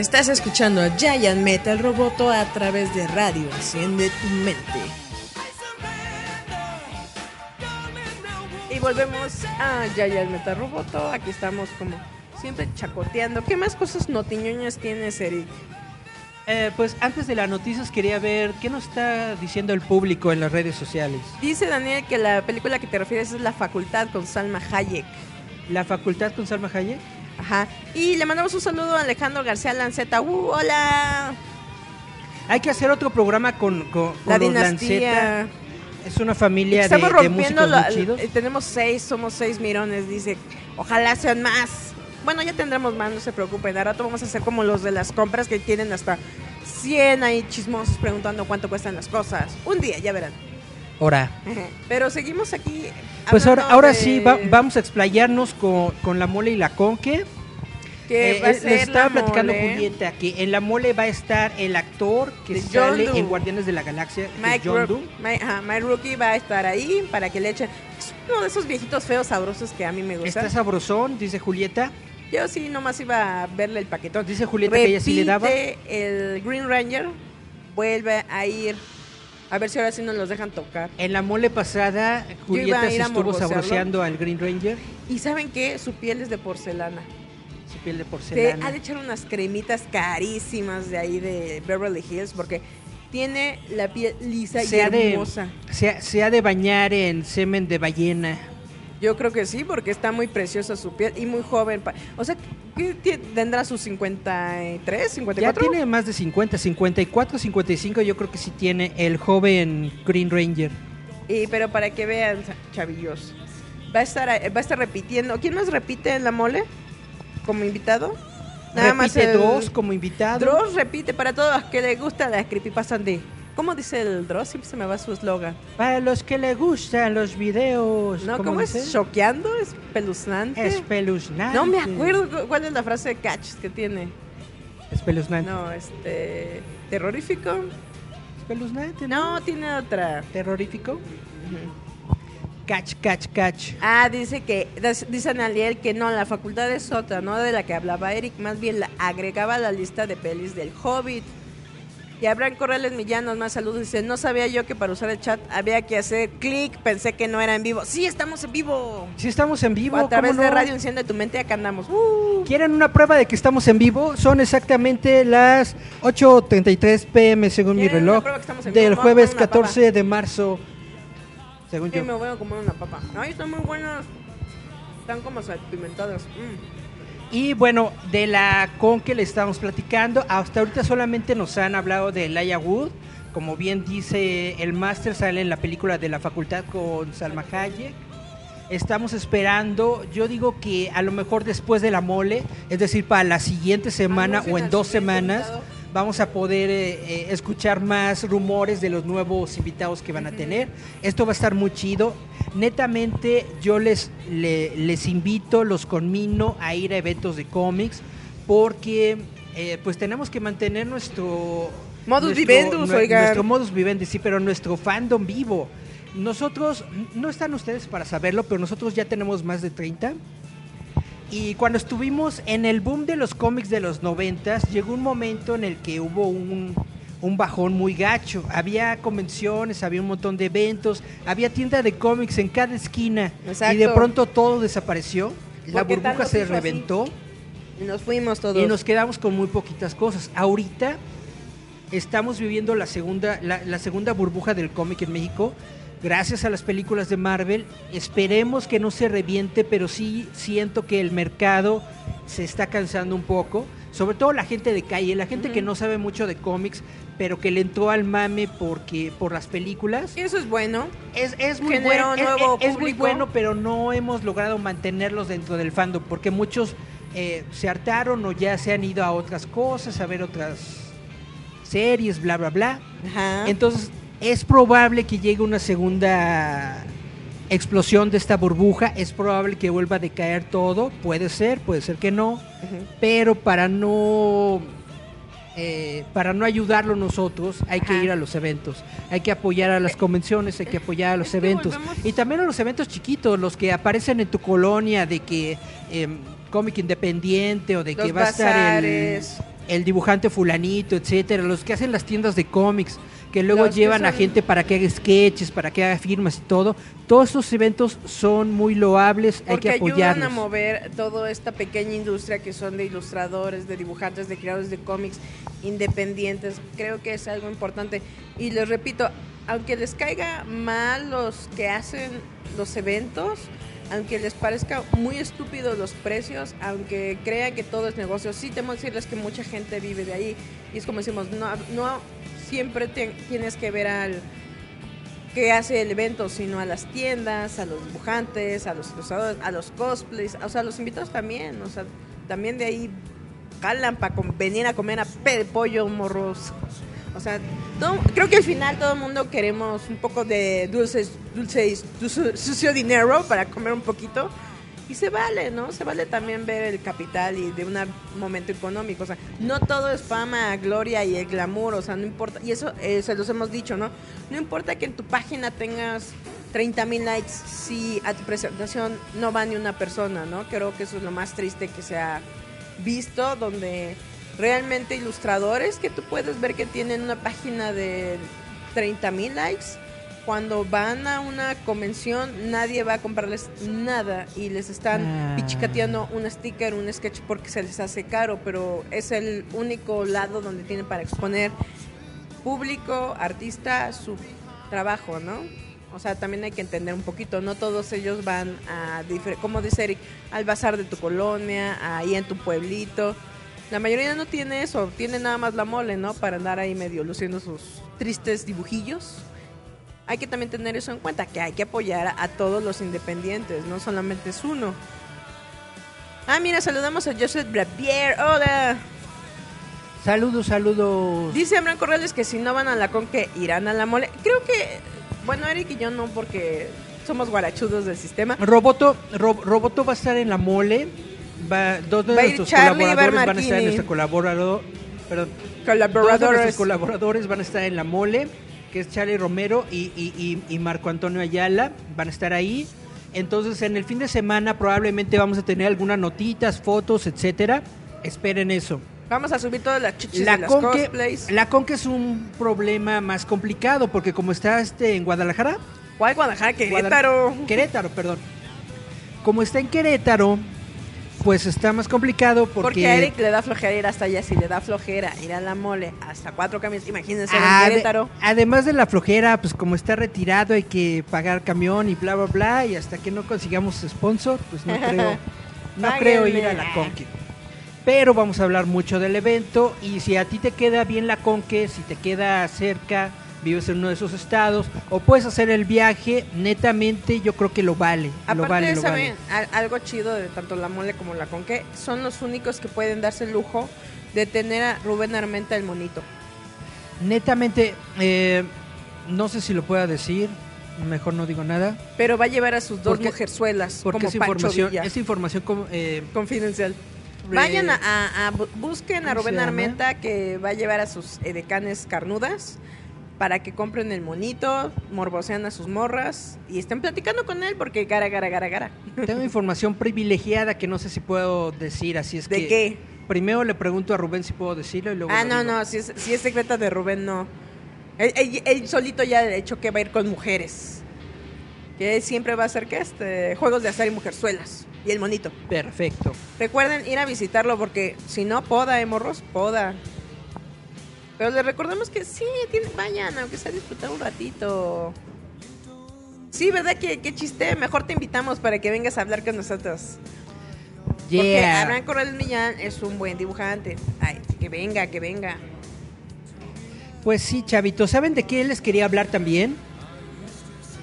Estás escuchando a Giant Metal Roboto a través de radio Enciende tu mente. Y volvemos a Giant Metal Roboto. Aquí estamos como siempre chacoteando. ¿Qué más cosas notiñoñas tienes, Eric? Eh, pues antes de las noticias quería ver qué nos está diciendo el público en las redes sociales. Dice Daniel que la película que te refieres es La Facultad con Salma Hayek. La facultad con Salma Hayek. Ajá. Y le mandamos un saludo a Alejandro García Lanceta. ¡Uh, hola! Hay que hacer otro programa con, con, con La los dinastía. Lanceta. Es una familia de, Estamos de rompiendo músicos la- muy chidos. eh, tenemos seis, somos seis mirones, dice. Ojalá sean más. Bueno, ya tendremos más, no se preocupen. Rato vamos a hacer como los de las compras que tienen hasta 100 ahí chismosos preguntando cuánto cuestan las cosas. Un día, ya verán. Ahora, Pero seguimos aquí. pues ahora, ahora de sí va- vamos a explayarnos con, con la mole y la conque. Que Eh, va a eh, ser les estaba la platicando mole. Julieta que en la mole va a estar el actor que De sale en Guardianes de la Galaxia, Mike, John Rook-. Mike, Mike Rookie va a estar ahí para que le echen. Es uno de esos viejitos feos sabrosos que a mí me gustan. Está sabrosón, dice Julieta. Yo sí, nomás iba a verle el paquetón. Dice Julieta que ella sí le daba. Repite el Green Ranger vuelve a ir. A ver si ahora sí nos los dejan tocar. En la mole pasada, Julieta se estuvo sabroseando al Green Ranger. Y saben qué? Su piel es de porcelana. Su piel de Te porcelana. ha de echar unas cremitas carísimas de ahí de Beverly Hills porque tiene la piel lisa y ha de, hermosa. se, ha- se ha de bañar en semen de ballena. Yo creo que sí, porque está muy preciosa su piel y muy joven. O sea, ¿qué tie- tendrá sus 53, 54? Ya tiene más de 50, 54, 55 yo creo que sí tiene el joven Green Ranger. Y, pero para que vean, chavillos, va a estar va a estar repitiendo. ¿Quién más repite en la mole como invitado? Repite el- dos como invitado. Dross repite para todos los que les gusta las creepypastas de... ¿Cómo dice el Dross? Siempre se me va su eslogan. Para los que le gustan los videos. ¿No? ¿Cómo, es? dice? ¿Choqueando? ¿Espeluznante? Espeluznante. No me acuerdo cu- cuál es la frase de Catch que tiene. Espeluznante. No, este... ¿Terrorífico? Espeluznante. No, tiene otra. Terrorífico. Catch, catch, catch. Ah, dice que, dice Analiel que no, la facultad es otra, no de la que hablaba Eric, más bien la agregaba a la lista de pelis del Hobbit. Y Abraham Corrales Millanos, más saludos, dice, no sabía yo que para usar el chat había que hacer clic, pensé que no era en vivo. Sí, estamos en vivo. Si estamos en vivo, a través ¿cómo de? Radio Enciende tu mente, acá andamos. Uh. ¿Quieren una prueba de que estamos en vivo? Son exactamente las 8.33 pm según mi ¿Quieren una reloj prueba que estamos en vivo? del jueves comer una papa. 14 de marzo. Según Sí, yo. me voy a comer una papa. Ay, están muy buenas. Están como salpimentadas. Mm. Y bueno, de la con que le estamos platicando, hasta ahorita solamente nos han hablado de Laia Wood. Como bien dice el máster, sale en la película de la facultad con Salma Hayek. Estamos esperando, yo digo que a lo mejor después de la mole, es decir, para la siguiente semana o en dos semanas, invitado. vamos a poder eh, eh, escuchar más rumores de los nuevos invitados que van a tener. Esto va a estar muy chido. Netamente yo les, le- les invito, los conmino a ir a eventos de cómics porque eh, pues tenemos que mantener nuestro... Modus nuestro- vivendus, nue- oigan. Nuestro modus vivendi, sí, pero nuestro fandom vivo. Nosotros, no están ustedes para saberlo, pero nosotros ya tenemos más de 30. Y cuando estuvimos en el boom de los cómics de los noventas, llegó un momento en el que hubo un, un bajón muy gacho. Había convenciones, había un montón de eventos, había tienda de cómics en cada esquina. Exacto. Y de pronto todo desapareció. La Porque burbuja se así. reventó Y nos fuimos todos. y nos quedamos con muy poquitas cosas. Ahorita estamos viviendo la segunda, la, la segunda burbuja del cómic en México. Gracias a las películas de Marvel, esperemos que no se reviente, pero sí siento que el mercado se está cansando un poco. Sobre todo la gente de calle, la gente que no sabe mucho de cómics, pero que le entró al mame porque por las películas. Eso es bueno. Es, es muy Generó bueno, es- nuevo es- es muy bueno, pero no hemos logrado mantenerlos dentro del fandom, porque muchos eh, se hartaron o ya se han ido a otras cosas, a ver otras series, bla, bla, bla. Ajá. Entonces, es probable que llegue una segunda explosión de esta burbuja, es probable que vuelva a decaer todo, puede ser, puede ser que no, pero para no eh, para no ayudarlo nosotros hay que ir a los eventos, hay que apoyar a las convenciones, hay que apoyar a los es eventos. y también a los eventos chiquitos, los que aparecen en tu colonia de que em, cómic independiente o de que va a estar el dibujante fulanito, etcétera, los que hacen las tiendas de cómics, que luego Los que llevan a gente para que haga sketches, para que haga firmas y todo. Todos estos eventos son muy loables, hay Porque que ayudan apoyarlos. a mover toda esta pequeña industria que son de ilustradores, de dibujantes, de creadores de cómics independientes. Creo que es algo importante. Y les repito, aunque les caiga mal los que hacen los eventos, aunque les parezca muy estúpidos los precios, aunque crean que todo es negocio, sí tengo que decirles que mucha gente vive de ahí. Y es como decimos, no, no siempre te- tienes que ver al que hace el evento, sino a las tiendas, a los dibujantes, a los ilustradores, a los cosplays, o sea, los invitados también, o sea, también de ahí jalan para venir a comer a pe pollo, morros. O sea, creo que al final todo el mundo queremos un poco de dulces, dulces, dulce- sucio dinero para comer un poquito. Y se vale, ¿no? Se vale también ver el capital y de un momento económico. O sea, no todo es fama, gloria y el glamour. O sea, no importa. Y eso eh, se los hemos dicho, ¿no? No importa que en tu página tengas 30 mil likes si a tu presentación no va ni una persona, ¿no? Creo que eso es lo más triste que se ha visto, donde realmente ilustradores que tú puedes ver que tienen una página de 30 mil likes, cuando van a una convención nadie va a comprarles nada y les están Ah. pichicateando un sticker, un sketch porque se les hace caro, pero es el único lado donde tienen para exponer público, artista, su trabajo, ¿no? O sea, también hay que entender un poquito, no todos ellos van a, como dice Eric, al bazar de tu colonia, ahí en tu pueblito. La mayoría no tiene eso, tiene nada más la mole, ¿no? Para andar ahí medio luciendo sus tristes dibujillos. Hay que también tener eso en cuenta, que hay que apoyar a, todos los independientes, no solamente es uno. Ah, mira, saludamos a Joseph Bravier. Hola. Saludos, saludos. Dice Abraham Corrales que si no van a la con que irán a la mole. Creo que, bueno, Eric y yo no, porque somos guarachudos del sistema. Roboto, Ro- Roboto va a estar en la mole. Va, dos de Va nuestros Charlie, colaboradores van a estar en nuestro colaborador. Perdón, dos de nuestros Colaboradores. colaboradores van a estar en la mole, que es Charlie Romero y, y- y- y Marco Antonio Ayala. Van a estar ahí. Entonces, en el fin de semana probablemente vamos a tener algunas notitas, fotos, etcétera. Esperen eso. Vamos a subir todas las chichis de La las conque, cosplays. la conque es un problema más complicado porque como está este en Guadalajara, ¿Cuál Guadalajara? Querétaro. Guadalajara- Querétaro, perdón. Como está en Querétaro, pues está más complicado porque, Porque a Eric le da flojera ir hasta allá. Si le da flojera ir a la mole hasta cuatro camiones, imagínense en Ade- Querétaro. además de la flojera, pues como está retirado hay que pagar camión y bla bla bla y hasta que no consigamos sponsor, pues no creo no creo ir a la. Conque. Pero vamos a hablar mucho del evento y si a ti te queda bien la Conque, si te queda cerca, vives en uno de esos estados o puedes hacer el viaje, netamente yo creo que lo vale, lo Aparte, vale, lo ¿saben? vale. Al- algo chido de tanto la mole como la conque, son los únicos que pueden darse el lujo de tener a Rubén Armenta el monito. Netamente, eh, no sé si lo pueda decir, mejor no digo nada, Pero va a llevar a sus dos Porque- mujerzuelas porque como es información, es información como, eh, Confidencial. Vayan a, a- a bu- busquen a ¿Cómo Rubén? Armenta que va a llevar a sus edecanes carnudas para que compren el monito, morbosean a sus morras y estén platicando con él porque gara, gara, gara, gara. tengo información privilegiada que no sé si puedo decir, así es ¿De que qué? primero le pregunto a Rubén si puedo decirlo y luego Ah, no, digo. no, si es, si es secreta de Rubén, no. Él, él- él solito ya ha hecho que va a ir con mujeres. Que él siempre va a hacer que este juegos de azar y mujerzuelas. Y el monito. Perfecto. Recuerden ir a visitarlo porque si no, poda, eh, morros, poda. Pero les recordamos que sí, tienen- vayan, aunque sea disfrutar un ratito. Sí, ¿verdad? que qué chiste. Mejor te invitamos para que vengas a hablar con nosotros. Porque Yeah. Abraham Corral Millán es un buen dibujante. Ay, que venga, que venga. Pues sí, chavito, ¿saben de qué les quería hablar también?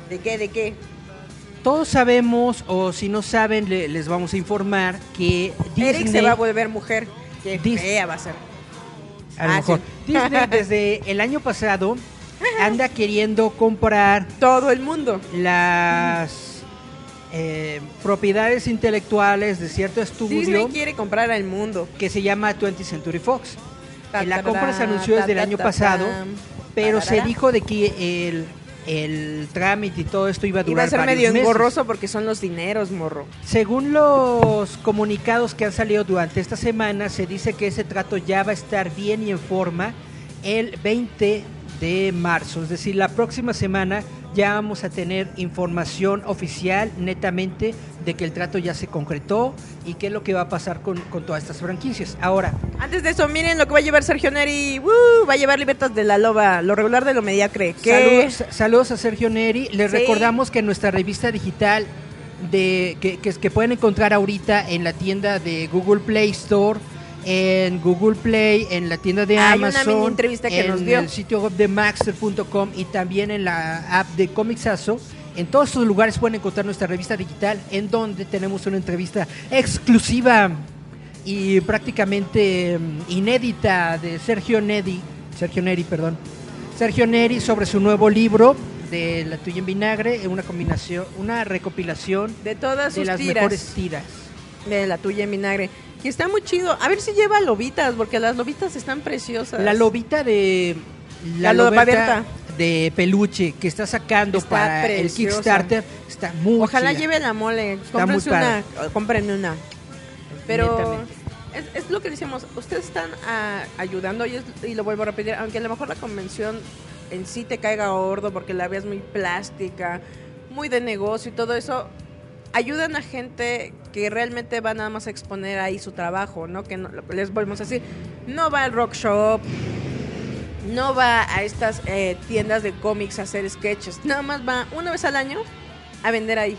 ¿De qué? ¿De qué? Todos sabemos, o si no saben, le- les vamos a informar que Disney, Eric se va a volver mujer. Qué Dis- fea va a ser. A lo Ah, mejor, sí. Disney desde el año pasado anda queriendo comprar Todo el mundo. las eh, propiedades intelectuales de cierto Disney estudio quiere comprar al mundo. que se llama 20th Century Fox. Ta, la compra se anunció ta, desde el año pasado, pero se dijo de que el, el trámite y todo esto iba a Iba durar a ser varios medio meses. engorroso porque son los dineros, morro. Según los comunicados que han salido durante esta semana, se dice que ese trato ya va a estar bien y en forma el 20 de marzo. Es decir, la próxima semana ya vamos a tener información oficial netamente de que el trato ya se concretó y qué es lo que va a pasar con, con todas estas franquicias. Ahora, Antes de eso, miren lo que va a llevar Sergio Neri. ¡Woo! Va a llevar Libertas de la Loba, lo regular de lo mediocre. ¿Qué? Saludos, saludos a Sergio Neri. Les Sí. recordamos que nuestra revista digital de que, que, que pueden encontrar ahorita en la tienda de Google Play Store, en Google Play, en la tienda de Hay una Amazon, mini entrevista que en nos dio. el sitio web de Maxter.com y también en la app de Comixazo. En todos estos lugares pueden encontrar nuestra revista digital en donde tenemos una entrevista exclusiva y prácticamente mm, inédita de Sergio Neri, Sergio Neri, perdón. Sergio Neri sobre su nuevo libro de La tuya en vinagre, una combinación, una recopilación De todas de sus las tiras. mejores tiras. De la tuya en vinagre. Y está muy chido. A ver si lleva lobitas, porque las lobitas están preciosas. La lobita de La loba abierta. de peluche que está sacando Está para el. Kickstarter está muy Ojalá chida. lleve la mole. Cómprense una. Cómprenme una. Pero es, es lo que decimos. Ustedes están ah, ayudando y, es- y lo vuelvo a repetir. Aunque a lo mejor la convención en sí te caiga gordo porque la veas muy plástica, muy de negocio y todo eso. Ayudan a gente que realmente va nada más a exponer ahí su trabajo, ¿no? Que no- les volvemos a decir, no va al rock shop, no va a estas eh, tiendas de cómics a hacer sketches. Nada más va una vez al año a vender ahí.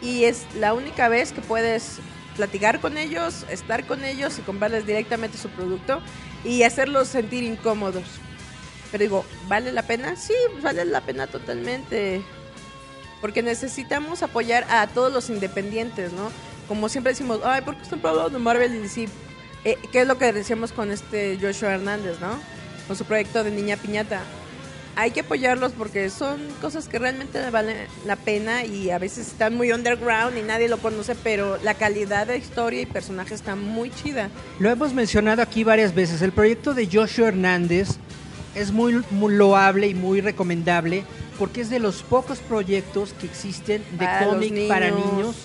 Y es la única vez que puedes platicar con ellos, estar con ellos y comprarles directamente su producto y hacerlos sentir incómodos. Pero digo, ¿vale la pena? Sí, vale la pena totalmente. Porque necesitamos apoyar a todos los independientes, ¿no? Como siempre decimos, ay, ¿por qué están hablando de Marvel y DC? Eh, ¿Qué es lo que decíamos con este Joshua Hernández, ¿no? Con su proyecto de Niña Piñata. Hay que apoyarlos porque son cosas que realmente valen la pena y a veces están muy underground y nadie lo conoce, pero la calidad de historia y personaje está muy chida. Lo hemos mencionado aquí varias veces. El proyecto de Joshua Hernández es muy, muy loable y muy recomendable porque es de los pocos proyectos que existen de cómic para niños.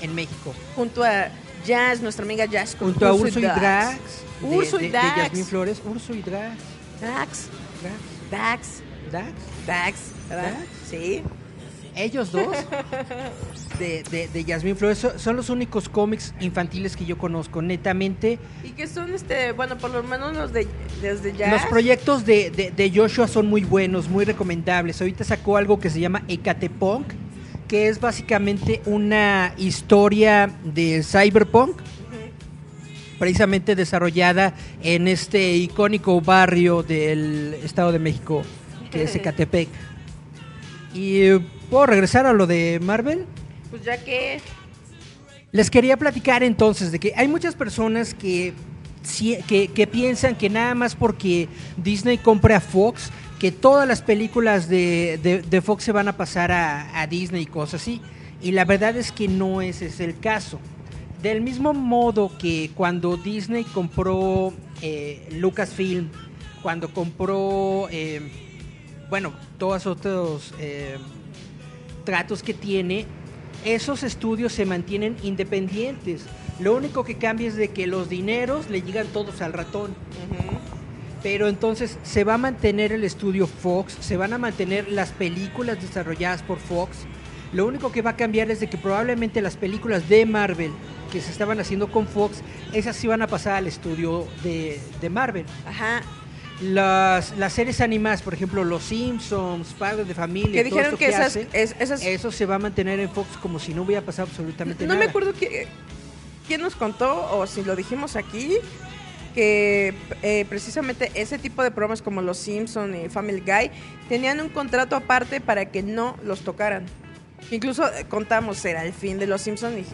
en México. Junto a Jazz, nuestra amiga Jazz. Junto a Urso y. Drax. Urso y de, de. Yasmín Flores. Urso y Drax. Drax. Dax. Dax. ¿verdad? Dax. Sí. Ellos dos de, de, de Yasmín Flores son, los únicos cómics infantiles que yo conozco, netamente. Y que son, este, bueno, por lo menos los de desde Jazz. Los proyectos de, de- de Joshua son muy buenos, muy recomendables. Ahorita sacó algo que se llama Ecatepunk, que es básicamente una historia de cyberpunk, precisamente desarrollada en este icónico barrio del Estado de México, que es Ecatepec. Y puedo regresar a lo de Marvel. Pues ya que. Les quería platicar entonces de que hay muchas personas que, que, que piensan que nada más porque Disney compre a Fox, que todas las películas de, de- de Fox se van a pasar a, a Disney y cosas así. Y la verdad es que no ese es el caso. Del mismo modo que cuando Disney compró eh, Lucasfilm, cuando compró, eh, bueno, todos otros eh, tratos que tiene, esos estudios se mantienen independientes. Lo único que cambia es de que los dineros le llegan todos al ratón. Pero entonces se va a mantener el estudio Fox, se van a mantener las películas desarrolladas por Fox. Lo único que va a cambiar es de que probablemente las películas de Marvel que se estaban haciendo con Fox, esas sí van a pasar al estudio de, de Marvel. Ajá. Las, las series animadas, por ejemplo, Los Simpsons, Padres de Familia, Que dijeron que esas, hace, es- esas eso se va a mantener en Fox como si no hubiera pasado absolutamente no nada. me acuerdo que, quién nos contó o si lo dijimos aquí que eh, precisamente ese tipo de programas como Los Simpson y Family Guy tenían un contrato aparte para que no los tocaran. Incluso eh, contamos era el fin de Los Simpson y,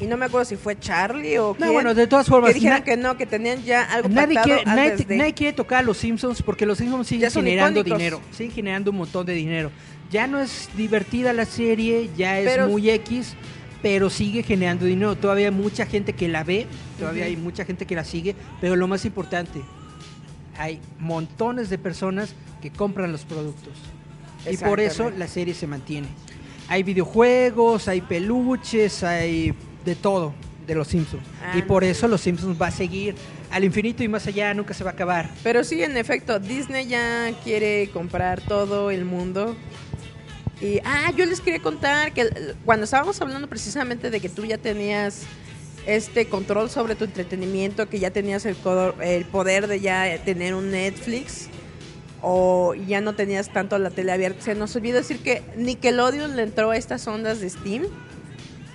y no me acuerdo si fue Charlie o No, quién, bueno, de todas formas, que dijeron que no, que tenían ya algo Nadie quiere, nadie, antes de- nadie quiere tocar a los Simpsons porque los Simpsons siguen generando icónicos. dinero, siguen generando un montón de dinero. Ya no es divertida la serie, ya es Pero- muy X, pero sigue generando dinero. Todavía hay mucha gente que la ve, todavía hay mucha gente que la sigue, pero lo más importante, hay montones de personas que compran los productos. Y por eso la serie se mantiene. Hay videojuegos, hay peluches, hay de todo de los Simpsons. Ah, y por no. eso los Simpsons va a seguir al infinito y más allá, nunca se va a acabar. Pero sí, en efecto, Disney ya quiere comprar todo el mundo. Y, ah, yo les quería contar que cuando estábamos hablando precisamente de que tú ya tenías este control sobre tu entretenimiento, que ya tenías el, el poder de ya tener un Netflix, o ya no tenías tanto la tele abierta, se nos olvidó decir que Nickelodeon le entró a estas ondas de Steam.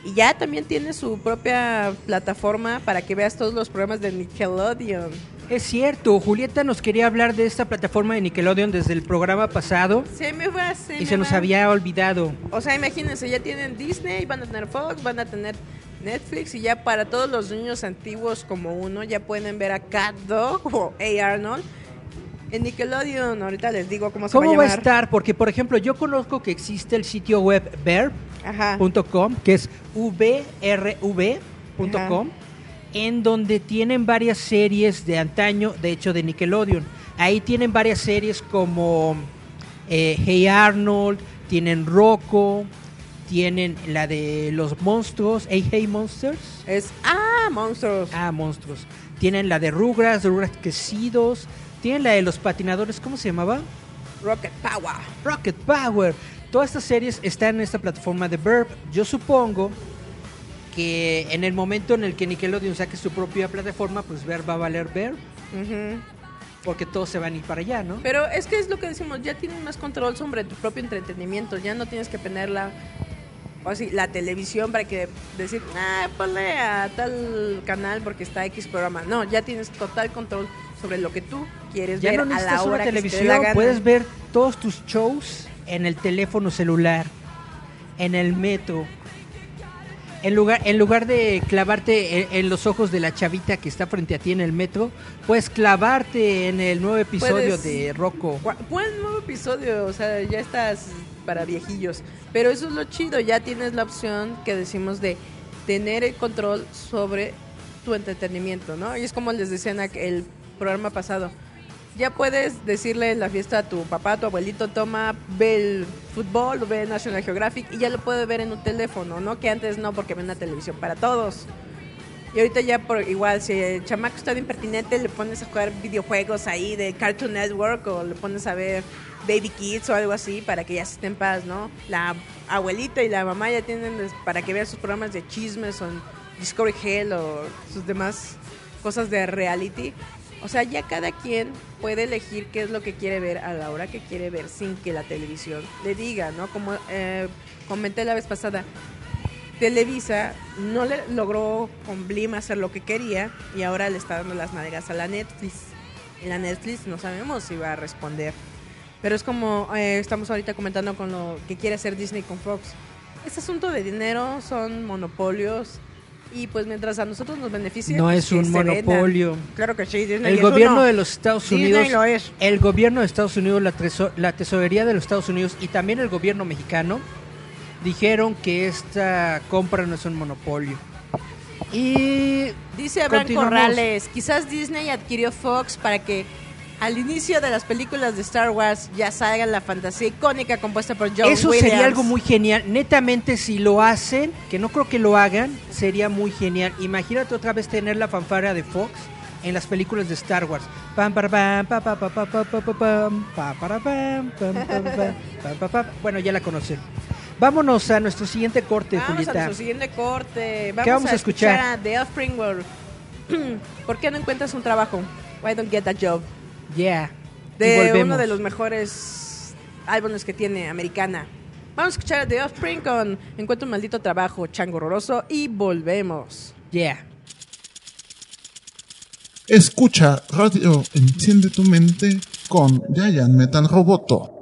Y ya también tiene su propia plataforma para que veas todos los programas de Nickelodeon. Es cierto, Julieta nos quería hablar de esta plataforma de Nickelodeon desde el programa pasado Se me va, se y me se nos va. había olvidado. O sea, imagínense, ya tienen Disney, van a tener Fox, van a tener Netflix y ya para todos los niños antiguos como uno ya pueden ver a Cat Dog o A. Arnold en Nickelodeon. Ahorita les digo cómo se ¿Cómo va a va a estar? Porque, por ejemplo, yo conozco que existe el sitio web verb.com, que es vrv.com, en donde tienen varias series de antaño, de hecho de Nickelodeon. Ahí tienen varias series como eh, Hey Arnold, tienen Rocco, tienen la de los monstruos, Hey Hey Monsters. Es Ah, monstruos. Ah, monstruos. Tienen la de Rugrats, Rugrats Crecidos. Tienen la de los patinadores, ¿cómo se llamaba? Rocket Power. Rocket Power. Todas estas series están en esta plataforma de Verb. Yo supongo que en el momento en el que Nickelodeon saque su propia plataforma, pues Verb va a valer Verb. Porque todos se van a ir para allá, ¿no? Pero es que es lo que decimos, ya tienes más control sobre tu propio entretenimiento, ya no tienes que ponerla, o así, la televisión para que decir, ah, ponle a tal canal porque está X programa. No, ya tienes total control sobre lo que tú quieres Ya ver no a la hora una que se te dé televisión, la gana. puedes ver todos tus shows en el teléfono celular, en el metro. En lugar, en lugar de clavarte en, en los ojos de la chavita que está frente a ti en el metro, puedes clavarte en el nuevo episodio Puedes- de Rocco. Buen nuevo episodio, o sea, ya estás para viejillos. Pero eso es lo chido, ya tienes la opción que decimos de tener el control sobre tu entretenimiento, ¿no? Y es como les decía en aqu- el programa pasado. Ya puedes decirle en la fiesta a tu papá, a tu abuelito, toma, ve el fútbol, ve National Geographic y ya lo puede ver en un teléfono, ¿no? Que antes no, porque ve una televisión para todos. Y ahorita ya por igual, si el chamaco está de impertinente, le pones a jugar videojuegos ahí de Cartoon Network o le pones a ver Baby Kids o algo así para que ya se esté en paz, ¿no? La abuelita y la mamá ya tienen para que vean sus programas de chismes o Discovery Hell o sus demás cosas de reality. O sea, ya cada quien puede elegir qué es lo que quiere ver a la hora que quiere ver sin que la televisión le diga, ¿no? Como eh, comenté la vez pasada, Televisa no le logró con Blim hacer lo que quería y ahora le está dando las nalgas a la Netflix. La Netflix no sabemos si va a responder. Pero es como eh, estamos ahorita comentando con lo que quiere hacer Disney con Fox. Es asunto de dinero, son monopolios. Y pues mientras a nosotros nos beneficia. No es un monopolio. Claro que sí, Disney El es gobierno uno. de los Estados Disney Unidos, lo es. el gobierno de Estados Unidos, la, treso- la tesorería de los Estados Unidos y también el gobierno mexicano dijeron que esta compra no es un monopolio. Y Dice Abraham. Corrales, quizás Disney adquirió Fox para que al inicio de las películas de Star Wars ya salga la fantasía icónica compuesta por John Eso Williams. sería algo muy genial. Netamente, si lo hacen, que no creo que lo hagan, sería muy genial. Imagínate otra vez tener la fanfara de Fox en las películas de Star Wars. Bueno, ya la conocen. Vámonos a nuestro siguiente corte, Vamos Julieta. Vamos a nuestro siguiente corte. Vamos ¿Qué vamos a, a escuchar? escuchar? a The Offspring World. ¿Por qué no encuentras un trabajo? Why don't get a job? Yeah. De uno de los mejores álbumes que tiene Americana. Vamos a escuchar a The Offspring con Encuentro un maldito trabajo, chango horroroso y volvemos. Yeah. Escucha Radio Enciende tu mente con Giant Metal Roboto.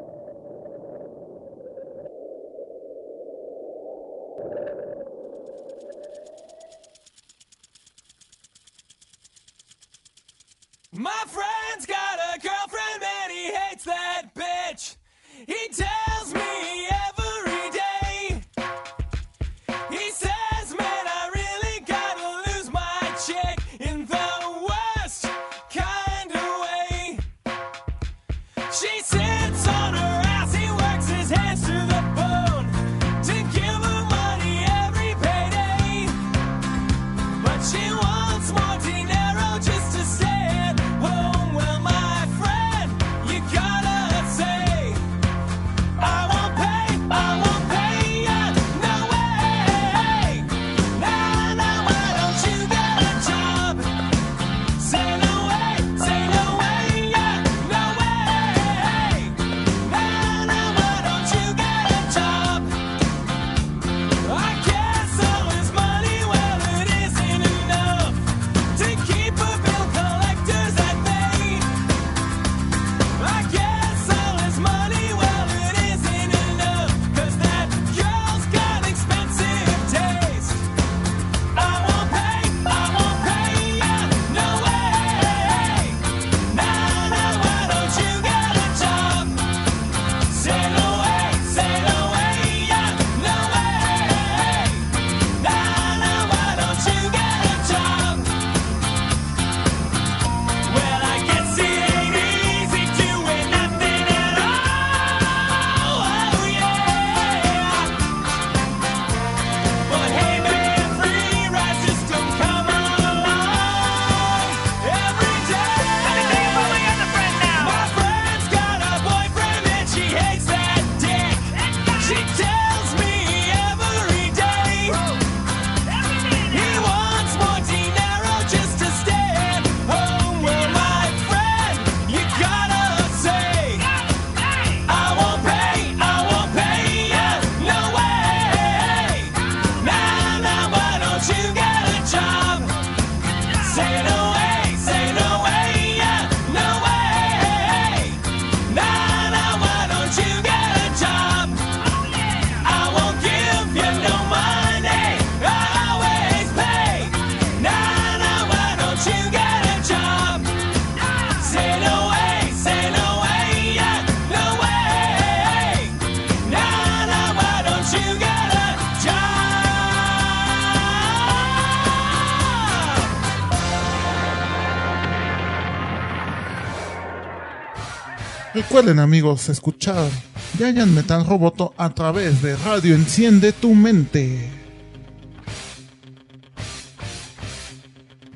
Recuerden amigos escuchar Giant Metal Roboto a través de Radio Enciende tu Mente.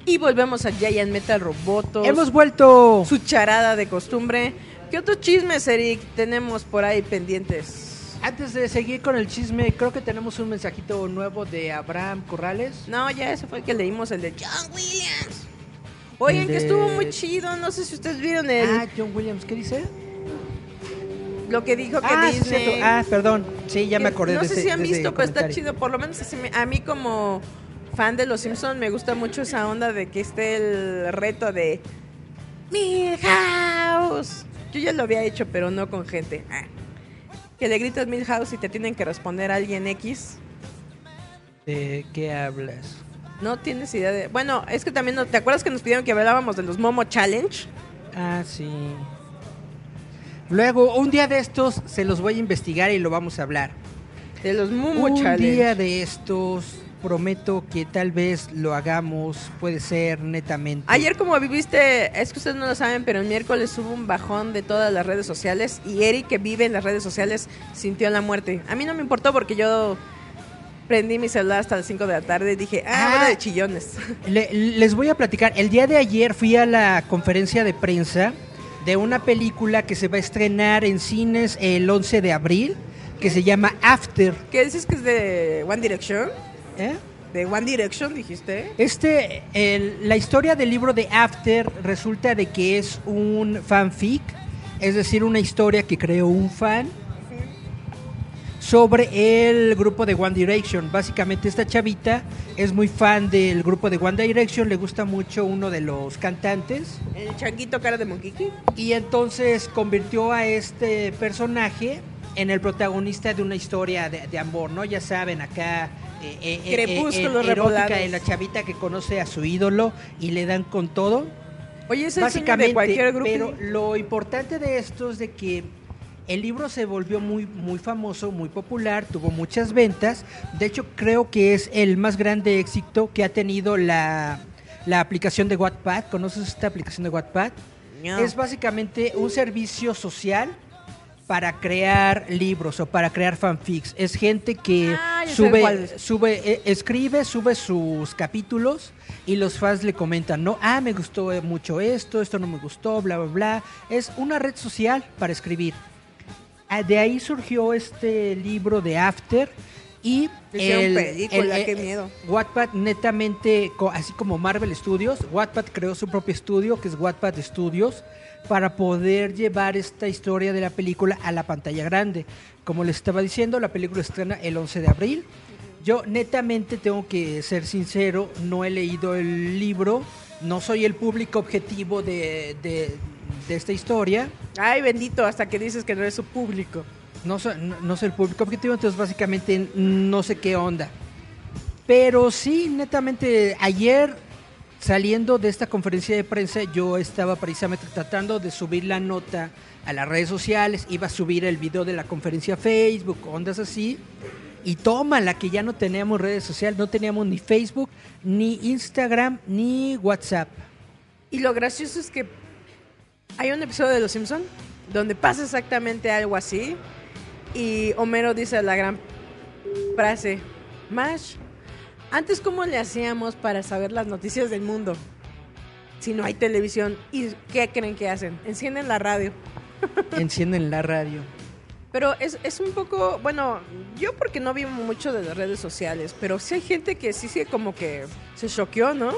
Y volvemos a Giant Metal Robotos. Hemos vuelto. su charada de costumbre. ¿Qué otros chismes, Eric, tenemos por ahí pendientes? Antes de seguir con el chisme, creo que tenemos un mensajito nuevo de Abraham Corrales. No, ya ese fue el que leímos, el de John Williams. Oigan, que estuvo muy chido. No sé si ustedes vieron el, Ah, John Williams, ¿qué dice? Lo que dijo que Ah, Disney. Ah, perdón. Sí, ya me acordé No de sé ese- si han visto, pero está chido. Por lo menos así me- a mí como fan de Los Simpsons me gusta mucho esa onda de que esté el reto de Milhouse. Yo ya lo había hecho, pero no con gente. Ah. Que le gritas Milhouse y te tienen que responder alguien X. ¿De qué hablas? No tienes idea de... Bueno, es que también... no- ¿Te acuerdas que nos pidieron que hablábamos de los Momo Challenge? Ah, sí. Luego, un día de estos se los voy a investigar y lo vamos a hablar. De los Momo un Challenge. día de estos prometo que tal vez lo hagamos, puede ser netamente. Ayer como viviste, es que ustedes no lo saben, pero el miércoles hubo un bajón de todas las redes sociales y Eric que vive en las redes sociales sintió la muerte. A mí no me importó porque yo prendí mi celular hasta las 5 de la tarde y dije, ah, Ah. de chillones. Le- les voy a platicar. El día de ayer fui a la conferencia de prensa de una película que se va a estrenar en cines el 11 de abril, que se llama After. ¿Qué dices que es de One Direction? ¿eh? ¿De One Direction dijiste? Este, el- la historia del libro de After resulta de que es un fanfic, es decir, una historia que creó un fan sobre el grupo de One Direction. Básicamente esta chavita es muy fan del grupo de One Direction, le gusta mucho uno de los cantantes El changuito cara de Monkiki. y entonces convirtió a este personaje en el protagonista de una historia de, de amor, ¿no? Ya saben, acá... eh, eh, eh, Crepúsculos eh, erótica de la chavita que conoce a su ídolo y le dan con todo. Oye, es el Básicamente, de cualquier grupo. pero lo importante de esto es de que el libro se volvió muy, muy famoso, muy popular, tuvo muchas ventas. De hecho, creo que es el más grande éxito que ha tenido la, la aplicación de Wattpad. ¿Conoces esta aplicación de Wattpad? No. Es básicamente un servicio social para crear libros o para crear fanfics. Es gente que Ah, sube, sube, eh, escribe, sube sus capítulos y los fans le comentan, no, ah, me gustó mucho esto, esto no me gustó, bla, bla, bla. Es una red social para escribir. Ah, De ahí surgió este libro de After y Hicieron película, qué miedo. Wattpad netamente, así como Marvel Studios, Wattpad creó su propio estudio, que es Wattpad Studios, para poder llevar esta historia de la película a la pantalla grande. Como les estaba diciendo, la película estrena el 11 de abril. Yo netamente tengo que ser sincero, no he leído el libro, no soy el público objetivo de, de- de esta historia. Ay, bendito, hasta que dices que no eres su público. No soy, no, no soy el público objetivo, entonces básicamente no sé qué onda. Pero sí, netamente, ayer saliendo de esta conferencia de prensa, yo estaba precisamente tratando de subir la nota a las redes sociales, iba a subir el video de la conferencia a Facebook, ondas así. Y tómala, que ya no teníamos redes sociales, no teníamos ni Facebook, ni Instagram, ni WhatsApp. Y lo gracioso es que hay un episodio de Los Simpson donde pasa exactamente algo así y Homero dice la gran frase, Mash, antes cómo le hacíamos para saber las noticias del mundo si no hay televisión y qué creen que hacen, encienden la radio. Encienden la radio. Pero es, es un poco, bueno, yo porque no vivo mucho de las redes sociales, pero sí hay gente que sí, sí, como que se choqueó, ¿no?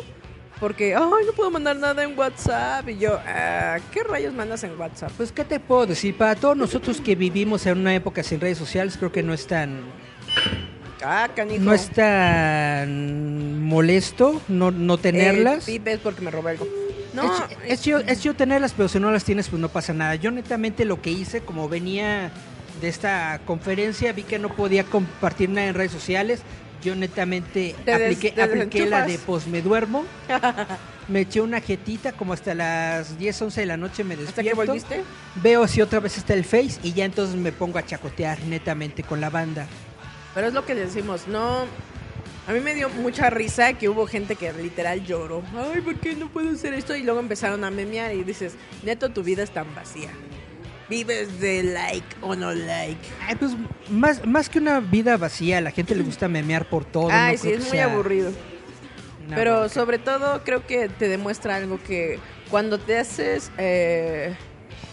Porque, ay, no puedo mandar nada en WhatsApp. Y yo, ah, ¿qué rayos mandas en WhatsApp? Pues, ¿qué te puedo decir? Para todos nosotros que vivimos en una época sin redes sociales, creo que no es tan, Ah, canijo. no es tan molesto no, no tenerlas. Eh, es porque me robé algo. No, es, es chido, es chido tenerlas, pero si no las tienes, pues no pasa nada. Yo netamente lo que hice, como venía de esta conferencia, vi que no podía compartir nada en redes sociales. Yo netamente des- apliqué, la de pues me duermo. me eché una jetita como hasta las 10, 11 de la noche me ¿Hasta despierto. que volviste? Veo si otra vez está el Face y ya entonces me pongo a chacotear netamente con la banda. Pero es lo que decimos, no. A mí me dio mucha risa que hubo gente que literal lloró. Ay, ¿por qué no puedo hacer esto? Y luego empezaron a memear y dices, neto, tu vida es tan vacía. Vives de like o no like. Ay, pues más, más que una vida vacía, a la gente le gusta memear por todo. Ay, no sí, es muy sea aburrido. Pero sobre todo creo que te demuestra algo que cuando te haces eh,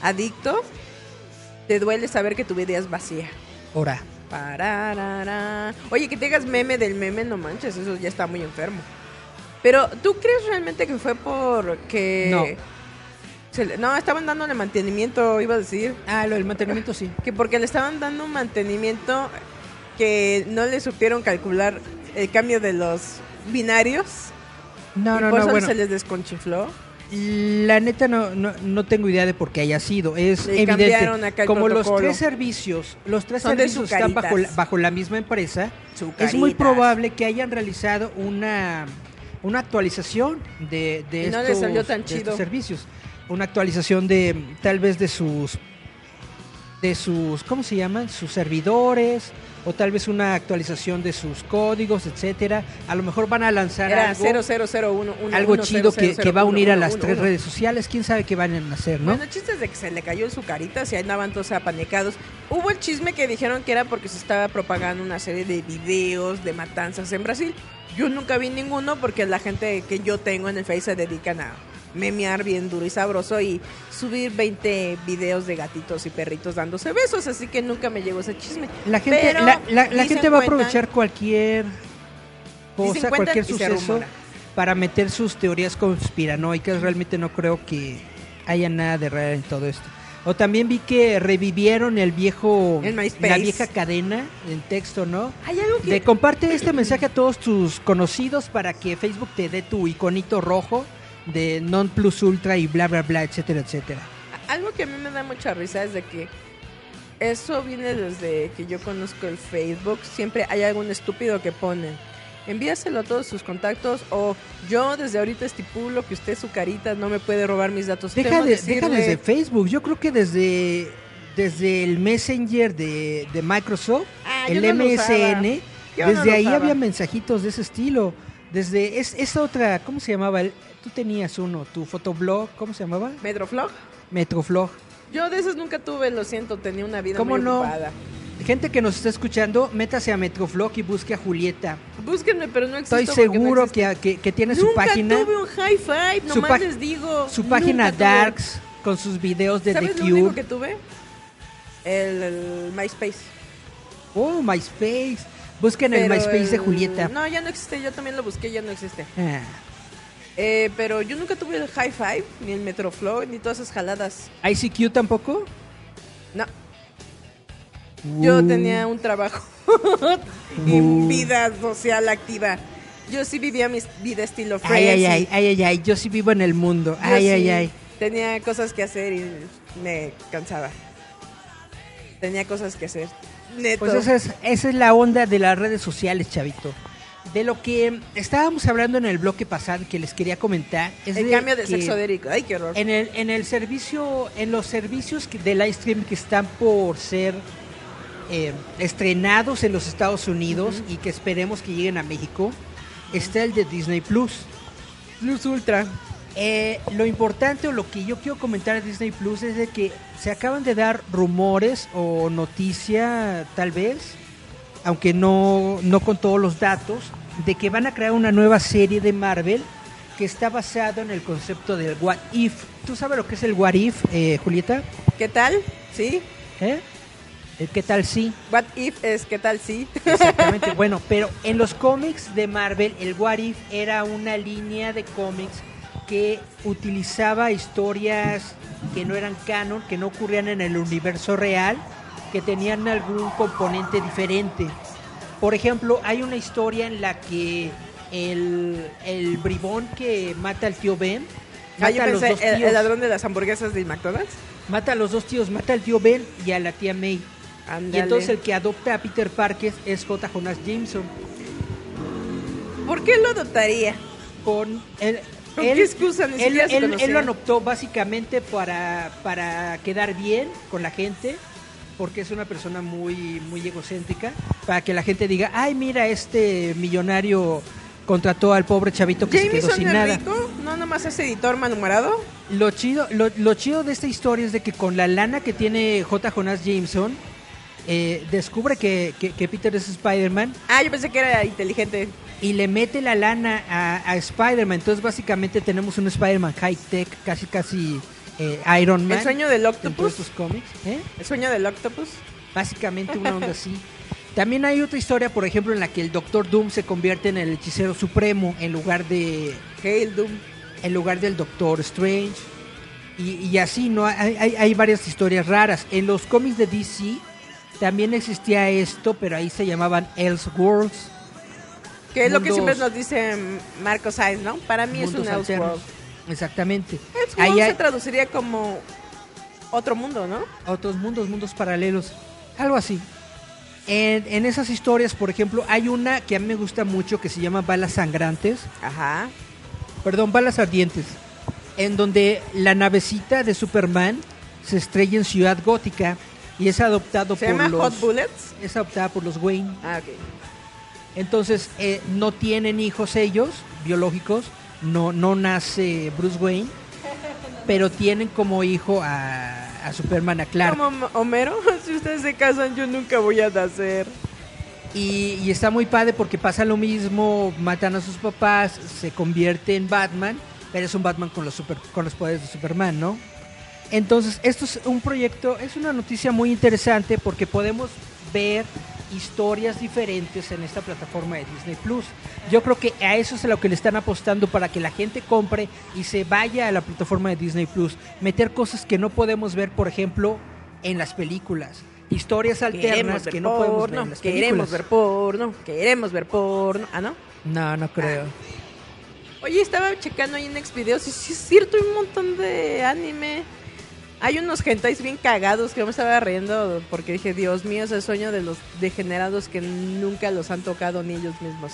adicto, te duele saber que tu vida es vacía. Pararara. Oye, que te hagas meme del meme, no manches, eso ya está muy enfermo. Pero, ¿tú crees realmente que fue porque... No. Se no, estaban dándole mantenimiento, iba a decir. ah, lo del mantenimiento sí. Que porque le estaban dando un mantenimiento que no le supieron calcular el cambio de los binarios. No, y no, por no, eso bueno. se les desconchifló. La neta no, no, no tengo idea de por qué haya sido. Es Le cambiaron evidente. acá Como los protocolo. tres servicios, los tres Son servicios están bajo bajo la misma empresa, es muy probable que hayan realizado una, una actualización de, de, Y no estos, les salió tan de estos servicios. Una actualización de tal vez de sus de sus ¿cómo se llaman? sus servidores o tal vez una actualización de sus códigos, etcétera. A lo mejor van a lanzar Era algo 00011 algo chido que, que va a unir a las 000111. tres redes sociales. ¿Quién sabe qué van a hacer, no? Bueno, el chiste es de que se le cayó su carita ahí andaban todos apanecados. Hubo el chisme que dijeron que era porque se estaba propagando una serie de videos de matanzas en Brasil. Yo nunca vi ninguno porque la gente que yo tengo en el Face se dedican a memear bien duro y sabroso y subir 20 videos de gatitos y perritos dándose besos, así que nunca me llegó ese chisme. La gente, Pero la, la- la dicen gente va a aprovechar cualquier cosa, cualquier suceso para meter sus teorías conspiranoicas. Realmente no creo que haya nada de real en todo esto. O también vi que revivieron el viejo, El la vieja cadena, el texto, ¿no? Hay algo que De comparte este mensaje a todos tus conocidos para que Facebook te dé tu iconito rojo de non plus ultra y bla bla bla, etcétera, etcétera. Algo que a mí me da mucha risa es de que eso viene desde que yo conozco el Facebook. Siempre hay algún estúpido que pone. Envíaselo a todos sus contactos o yo desde ahorita estipulo que usted su carita no me puede robar mis datos. Deja, deja desde Facebook. Yo creo que desde, desde el Messenger de, de Microsoft, Ah, el no MSN, no desde ahí había mensajitos de ese estilo. Desde es, esa otra, ¿cómo se llamaba? El- Tú tenías uno, tu fotoblog, ¿cómo se llamaba? Metroflog. Metroflog. Yo de esos nunca tuve, lo siento, tenía una vida ¿Cómo muy no? ocupada. Gente que nos está escuchando, métase a Metroflog y busque a Julieta. Búsquenme, pero no existo. Estoy no seguro que, que, que tiene su Nunca página, tuve un high five, nomás les digo. su nunca página tuve. Darks con sus videos de ¿Sabes The lo único que tuve? El, el MySpace. Oh, MySpace. Busquen el MySpace de Julieta. No, ya no existe, yo también lo busqué, ya no existe. Ah. Eh, pero yo nunca tuve el High Five, ni el Metroflow, ni todas esas jaladas. ICQ tampoco. No, yo Uh. tenía un trabajo y vida social activa. Yo sí vivía mi vida estilo Ay, Friends. ay, y ay, ay, ay, ay, yo sí vivo en el mundo. yo Ay, ay, ay. Tenía cosas que hacer y me cansaba. Tenía cosas que hacer. Neto. Pues esa es, esa es la onda de las redes sociales, chavito. De lo que estábamos hablando en el bloque pasado que les quería comentar es el de cambio de sexo de Eric. Ay, qué horror. En el, en el servicio, en los servicios de live stream que están por ser eh, estrenados en los Estados Unidos y que esperemos que lleguen a México, está el de Disney Plus. Plus Ultra. Eh, lo importante o lo que yo quiero comentar de Disney Plus es de que se acaban de dar rumores o noticia, tal vez, aunque no, no con todos los datos, de que van a crear una nueva serie de Marvel que está basado en el concepto del What If. ¿Tú sabes lo que es el What If, eh, Julieta? ¿Qué tal? ¿Sí? ¿Eh? ¿El ¿Qué tal sí? What if es qué tal sí? Exactamente, bueno, pero en los cómics de Marvel, el What If era una línea de cómics que utilizaba historias que no eran canon, que no ocurrían en el universo real, que tenían algún componente diferente. Por ejemplo, hay una historia en la que el, el bribón que mata al tío Ben, Ah, yo mata a los pensé, dos el, tíos, el ladrón de las hamburguesas de McDonald's. mata a los dos tíos, mata al tío Ben y a la tía May. Y entonces el que adopta a Peter Parker es J. Jonas Jameson. ¿Por qué lo adoptaría? Con ¿Con él- qué excusa? Él, lo adoptó básicamente para, para quedar bien con la gente, porque es una persona muy, muy egocéntrica, para que la gente diga, ay, mira, este millonario contrató al pobre chavito que se quedó ¿Jameson sin es nada. rico? No, nomás es editor malhumorado? Lo chido, lo, lo chido de esta historia es de que con la lana que tiene J. Jonas Jameson, eh, descubre que, que- que Peter es Spider-Man Ah, yo pensé que era inteligente. y le mete la lana a, a Spider-Man. Entonces, básicamente, tenemos un Spider-Man high-tech, casi, casi eh, Iron Man. El sueño del octopus. estos cómics. ¿eh? El sueño del octopus. Básicamente, una onda así. También hay otra historia, por ejemplo, en la que el Doctor Doom se convierte en el hechicero supremo en lugar de Hail Doom. en lugar del Doctor Strange. Y, y así, ¿no? Hay, hay, hay varias historias raras. En los cómics de DC también existía esto, pero ahí se llamaban Elseworlds. Que es lo que siempre nos dice mm, Marco Sainz, ¿no? Para mí es un. Elseworld. Exactamente. Se traduciría como otro mundo, ¿no? otros mundos, mundos paralelos. Algo así. En, en esas historias, por ejemplo, hay una que a mí me gusta mucho que se llama Balas Sangrantes. Ajá. Perdón, Balas Ardientes. En donde la navecita de Superman se estrella en Ciudad Gótica y es adoptado Se por llama los... Hot Bullets. es adoptada por los Wayne. Ah, ok. Entonces, eh, no tienen hijos ellos, biológicos, no, no nace Bruce Wayne, pero tienen como hijo a, a Superman, a Clark. Como Homero, si ustedes se casan, yo nunca voy a nacer. Y, y está muy padre porque pasa lo mismo, matan a sus papás, se convierte en Batman, pero es un Batman con los, super, con los poderes de Superman, ¿no? Entonces, esto es un proyecto, es una noticia muy interesante porque podemos ver historias diferentes en esta plataforma de Disney Plus. Yo creo que a eso es a lo que le están apostando para que la gente compre y se vaya a la plataforma de Disney Plus. Meter cosas que no podemos ver, por ejemplo, en las películas. Historias alternas Queremos que no podemos ver porno, en las queremos películas. ver porno, queremos ver porno. Ah, ¿no? No, no creo. Oye, estaba checando ahí en Xvideos y sí es cierto, hay un montón de anime. Hay unos hentais bien cagados que yo me estaba riendo porque dije, Dios mío, es el sueño de los degenerados que nunca los han tocado ni ellos mismos.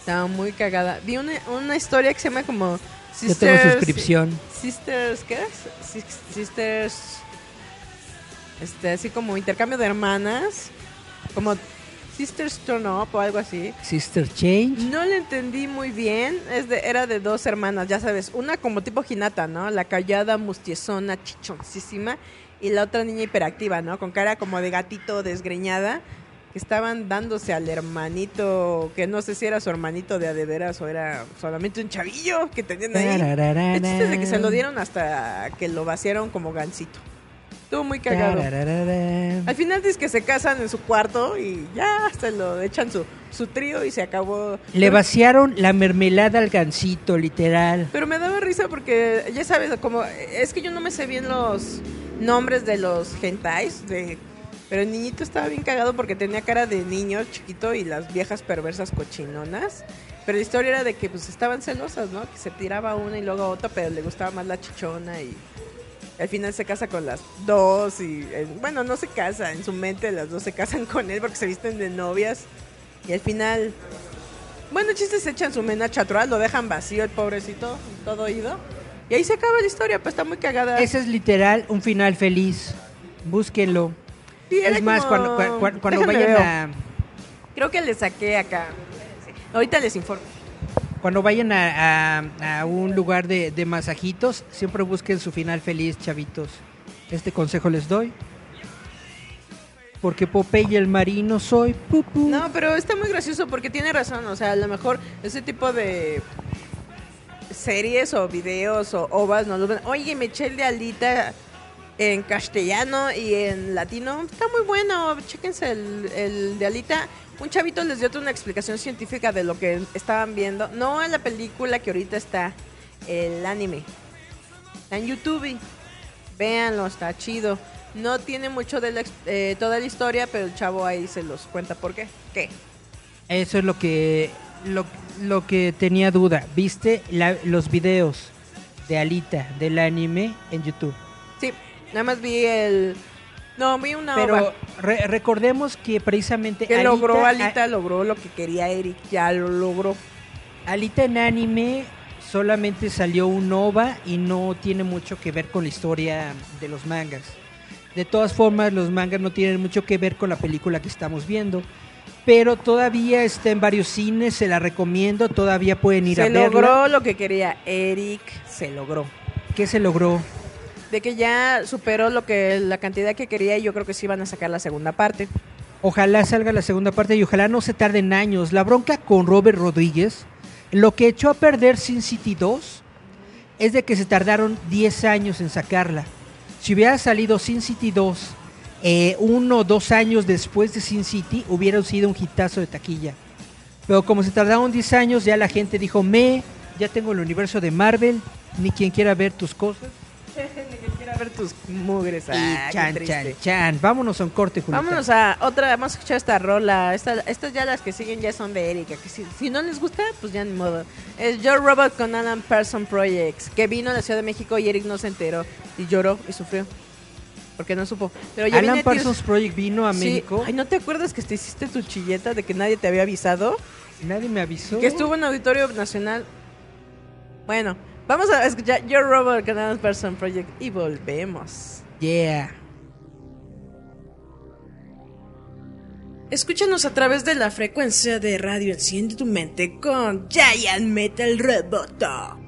Estaba muy cagada. Vi una, una historia que se llama como Yo tengo suscripción. Sisters, ¿qué es? Sis- Sisters, este, así como intercambio de hermanas, como Sisters Turn Up o algo así. Sister Change. No le entendí muy bien. Es de, era de dos hermanas, ya sabes. Una como tipo Hinata, ¿no? La callada, mustiezona, chichoncísima. Y la otra niña hiperactiva, ¿no? Con cara como de gatito desgreñada. Que estaban dándose al hermanito, que no sé si era su hermanito de a de veras o era solamente un chavillo que tenían ahí. El chiste es de que se lo dieron hasta que lo vaciaron como gansito. Estuvo muy cagado. Al final dice que se casan en su cuarto y ya se lo echan su, su trío y se acabó. Le vaciaron la mermelada al gancito, literal. Pero me daba risa porque, ya sabes, como es que yo no me sé bien los nombres de los hentais, de, pero el niñito estaba bien cagado porque tenía cara de niño chiquito y las viejas perversas cochinonas. Pero la historia era de que pues estaban celosas, ¿no? Que se tiraba una y luego otra, pero le gustaba más la chichona y al final se casa con las dos y bueno, no se casa, en su mente las dos se casan con él porque se visten de novias y al final bueno, chistes se echan su mena chatrual, lo dejan vacío el pobrecito, todo oído. Y ahí se acaba la historia, pues está muy cagada. Ese es literal un final feliz. Búsquenlo. Sí, Es más, como- cuando, cua- cuando vayan veo. a Creo que le saqué acá. Ahorita les informo. Cuando vayan a, un lugar de, masajitos, siempre busquen su final feliz, chavitos. Este consejo les doy. Porque Popeye el marino soy. pupu. No, pero está muy gracioso porque tiene razón. O sea, a lo mejor ese tipo de series o videos o ovas no los ven. Oye, me eché el de Alita en castellano y en latino. Está muy bueno. Chéquense el de Alita. Un chavito les dio una explicación científica de lo que estaban viendo. No en la película que ahorita está, el anime. Está en YouTube. Véanlo, está chido. No tiene mucho de la eh, toda la historia, pero el chavo ahí se los cuenta por qué. ¿Qué? Eso es lo que lo, lo que tenía duda. ¿Viste la- los videos de Alita del anime en YouTube? Sí, nada más vi el... No, vi una Pero re- recordemos que precisamente Que logró a- Alita, logró lo que quería Eric, ya lo logró. Alita en anime solamente salió un OVA y no tiene mucho que ver con la historia de los mangas. De todas formas, los mangas no tienen mucho que ver con la película que estamos viendo. pero todavía está en varios cines, se la recomiendo, todavía pueden ir a Se verla. logró lo que quería Eric, se logró. ¿Qué se logró? De que ya superó lo que la cantidad que quería y yo creo que sí van a sacar la segunda parte. Ojalá salga la segunda parte y ojalá no se tarden años. La bronca con Robert Rodríguez, lo que echó a perder Sin City 2 es de que se tardaron 10 años en sacarla. Si hubiera salido Sin City 2 eh, uno o dos años después de Sin City, hubiera sido un hitazo de taquilla. Pero como se tardaron 10 años, ya la gente dijo, me, ya tengo el universo de Marvel, ni quien quiera ver tus cosas. Ver tus mugres. Y ah, qué chan, chan, chan. Vámonos a un corte, Julita. Vámonos a otra, vamos a escuchar esta rola. Esta- estas ya las que siguen ya son de Erika. Que si, si no les gusta, pues ya ni modo. Es Joe Robot con Alan Person Projects. Que vino a la Ciudad de México y Eric no se enteró. Y lloró y sufrió. Porque no supo. Pero ya Alan Parsons Project vino a Sí. México. Ay, ¿no te acuerdas que te hiciste tu chilleta de que nadie te había avisado? Nadie me avisó. Que estuvo en Auditorio Nacional. Bueno, vamos a escuchar Your Robot con Alan Person Project y volvemos. Yeah. Escúchanos a través de la frecuencia de radio Enciende tu mente con Giant Metal Roboto.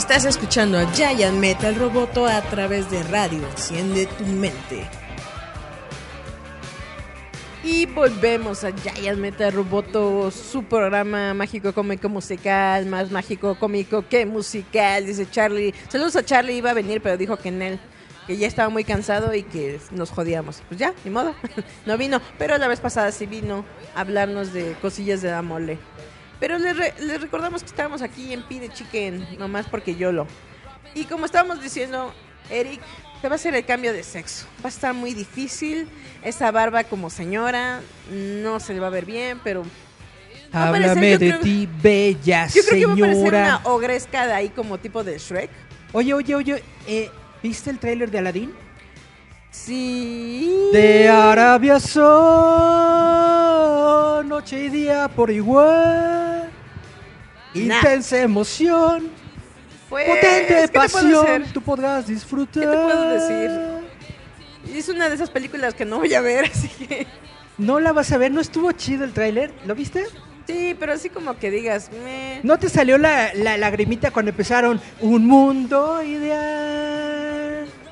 Estás escuchando a Giant Metal Roboto a través de radio. Enciende tu mente. Y volvemos a Giant Metal Roboto, su programa mágico cómico musical, más mágico cómico que musical, dice Charlie. Saludos a Charlie, iba a venir, pero dijo que en él, que ya estaba muy cansado y que nos jodíamos. Pues ya, ni modo, no vino, pero la vez pasada sí vino a hablarnos de cosillas de la mole. Pero les, re- les recordamos que estábamos aquí en Pide Chicken, nomás porque yo lo. Y como estábamos diciendo, Eric, te va a hacer el cambio de sexo. Va a estar muy difícil. Esa barba como señora no se le va a ver bien, pero parecer, Háblame de creo- ti, bella yo creo que va a parecer señora. una ogresca de ahí como tipo de Shrek. Oye, oye, oye, eh, ¿viste el tráiler de Aladdin? Sí. De Arabia son noche y día por igual. Nah. Intensa emoción, Pues, potente ¿qué te puedo pasión, tú podrás disfrutar. ¿Qué te puedo decir? Es una de esas películas que no voy a ver, así que... No la vas a ver, ¿no estuvo chido el tráiler? ¿Lo viste? Sí, pero así como que digas, me... ¿No te salió la, la lagrimita cuando empezaron un mundo ideal?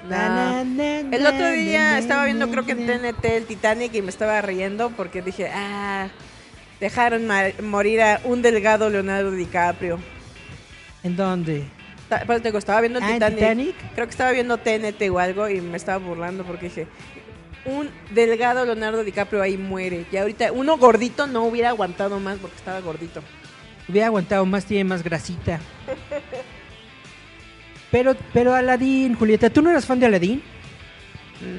Na, na, na, El otro día estaba viendo, creo que en. TNT, el Titanic, y me estaba riendo porque dije, ah, dejaron morir a un delgado Leonardo DiCaprio. ¿En dónde? Ta- pues, digo, estaba viendo el Ah, ¿en Titanic. Titanic? Creo que estaba viendo TNT o algo y me estaba burlando porque dije, un delgado Leonardo DiCaprio ahí muere. Y ahorita uno gordito no hubiera aguantado más porque estaba gordito. Hubiera aguantado más, tiene más grasita. Pero, pero Aladdin, Julieta, ¿tú no eras fan de Aladdin?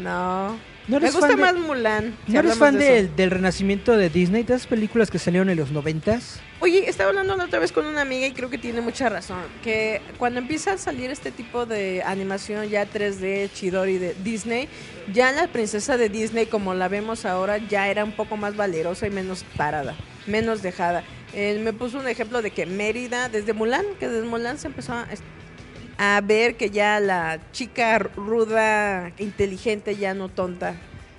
No. ¿No me eres gusta fan de- más Mulan. si ¿No eres fan de del, del renacimiento de Disney? De esas películas que salieron en los noventas. Oye, estaba hablando la otra vez con una amiga y creo que tiene mucha razón. Que cuando empieza a salir este tipo de animación ya 3D, Chidori de Disney, ya la princesa de Disney, como la vemos ahora, ya era un poco más valerosa y menos parada, menos dejada. Él me puso un ejemplo de que Mérida, desde Mulan, que desde Mulan se empezó a, a ver que ya la chica ruda, inteligente, ya no tonta.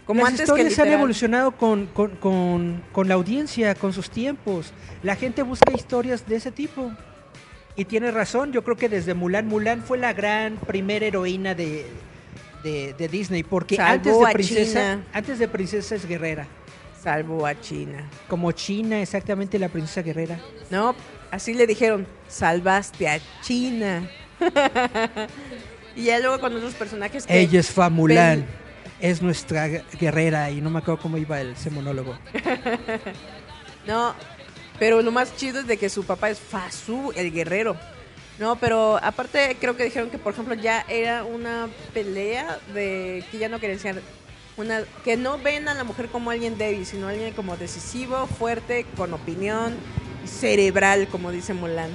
Como Las antes que historias han evolucionado con, con, con, con la audiencia, con sus tiempos. La gente busca historias de ese tipo. Y tiene razón, yo creo que desde Mulan, Mulan fue la gran primera heroína de, de, de Disney, porque Salvó antes de princesa, China. antes de princesa es guerrera. Salvo a China. Como China, exactamente la princesa guerrera. No, así le dijeron, salvaste a China. Y ya luego con otros personajes que... Ella es Fa Mulan, Pen- es nuestra gu- guerrera y no me acuerdo cómo iba el, ese monólogo. No, pero lo más chido es de que su papá es Fasu, el guerrero. No, pero aparte creo que dijeron que, por ejemplo, ya era una pelea de que ya no querían ser una que no ven a la mujer como alguien débil, sino alguien como decisivo, fuerte, con opinión, cerebral, como dice Mulan.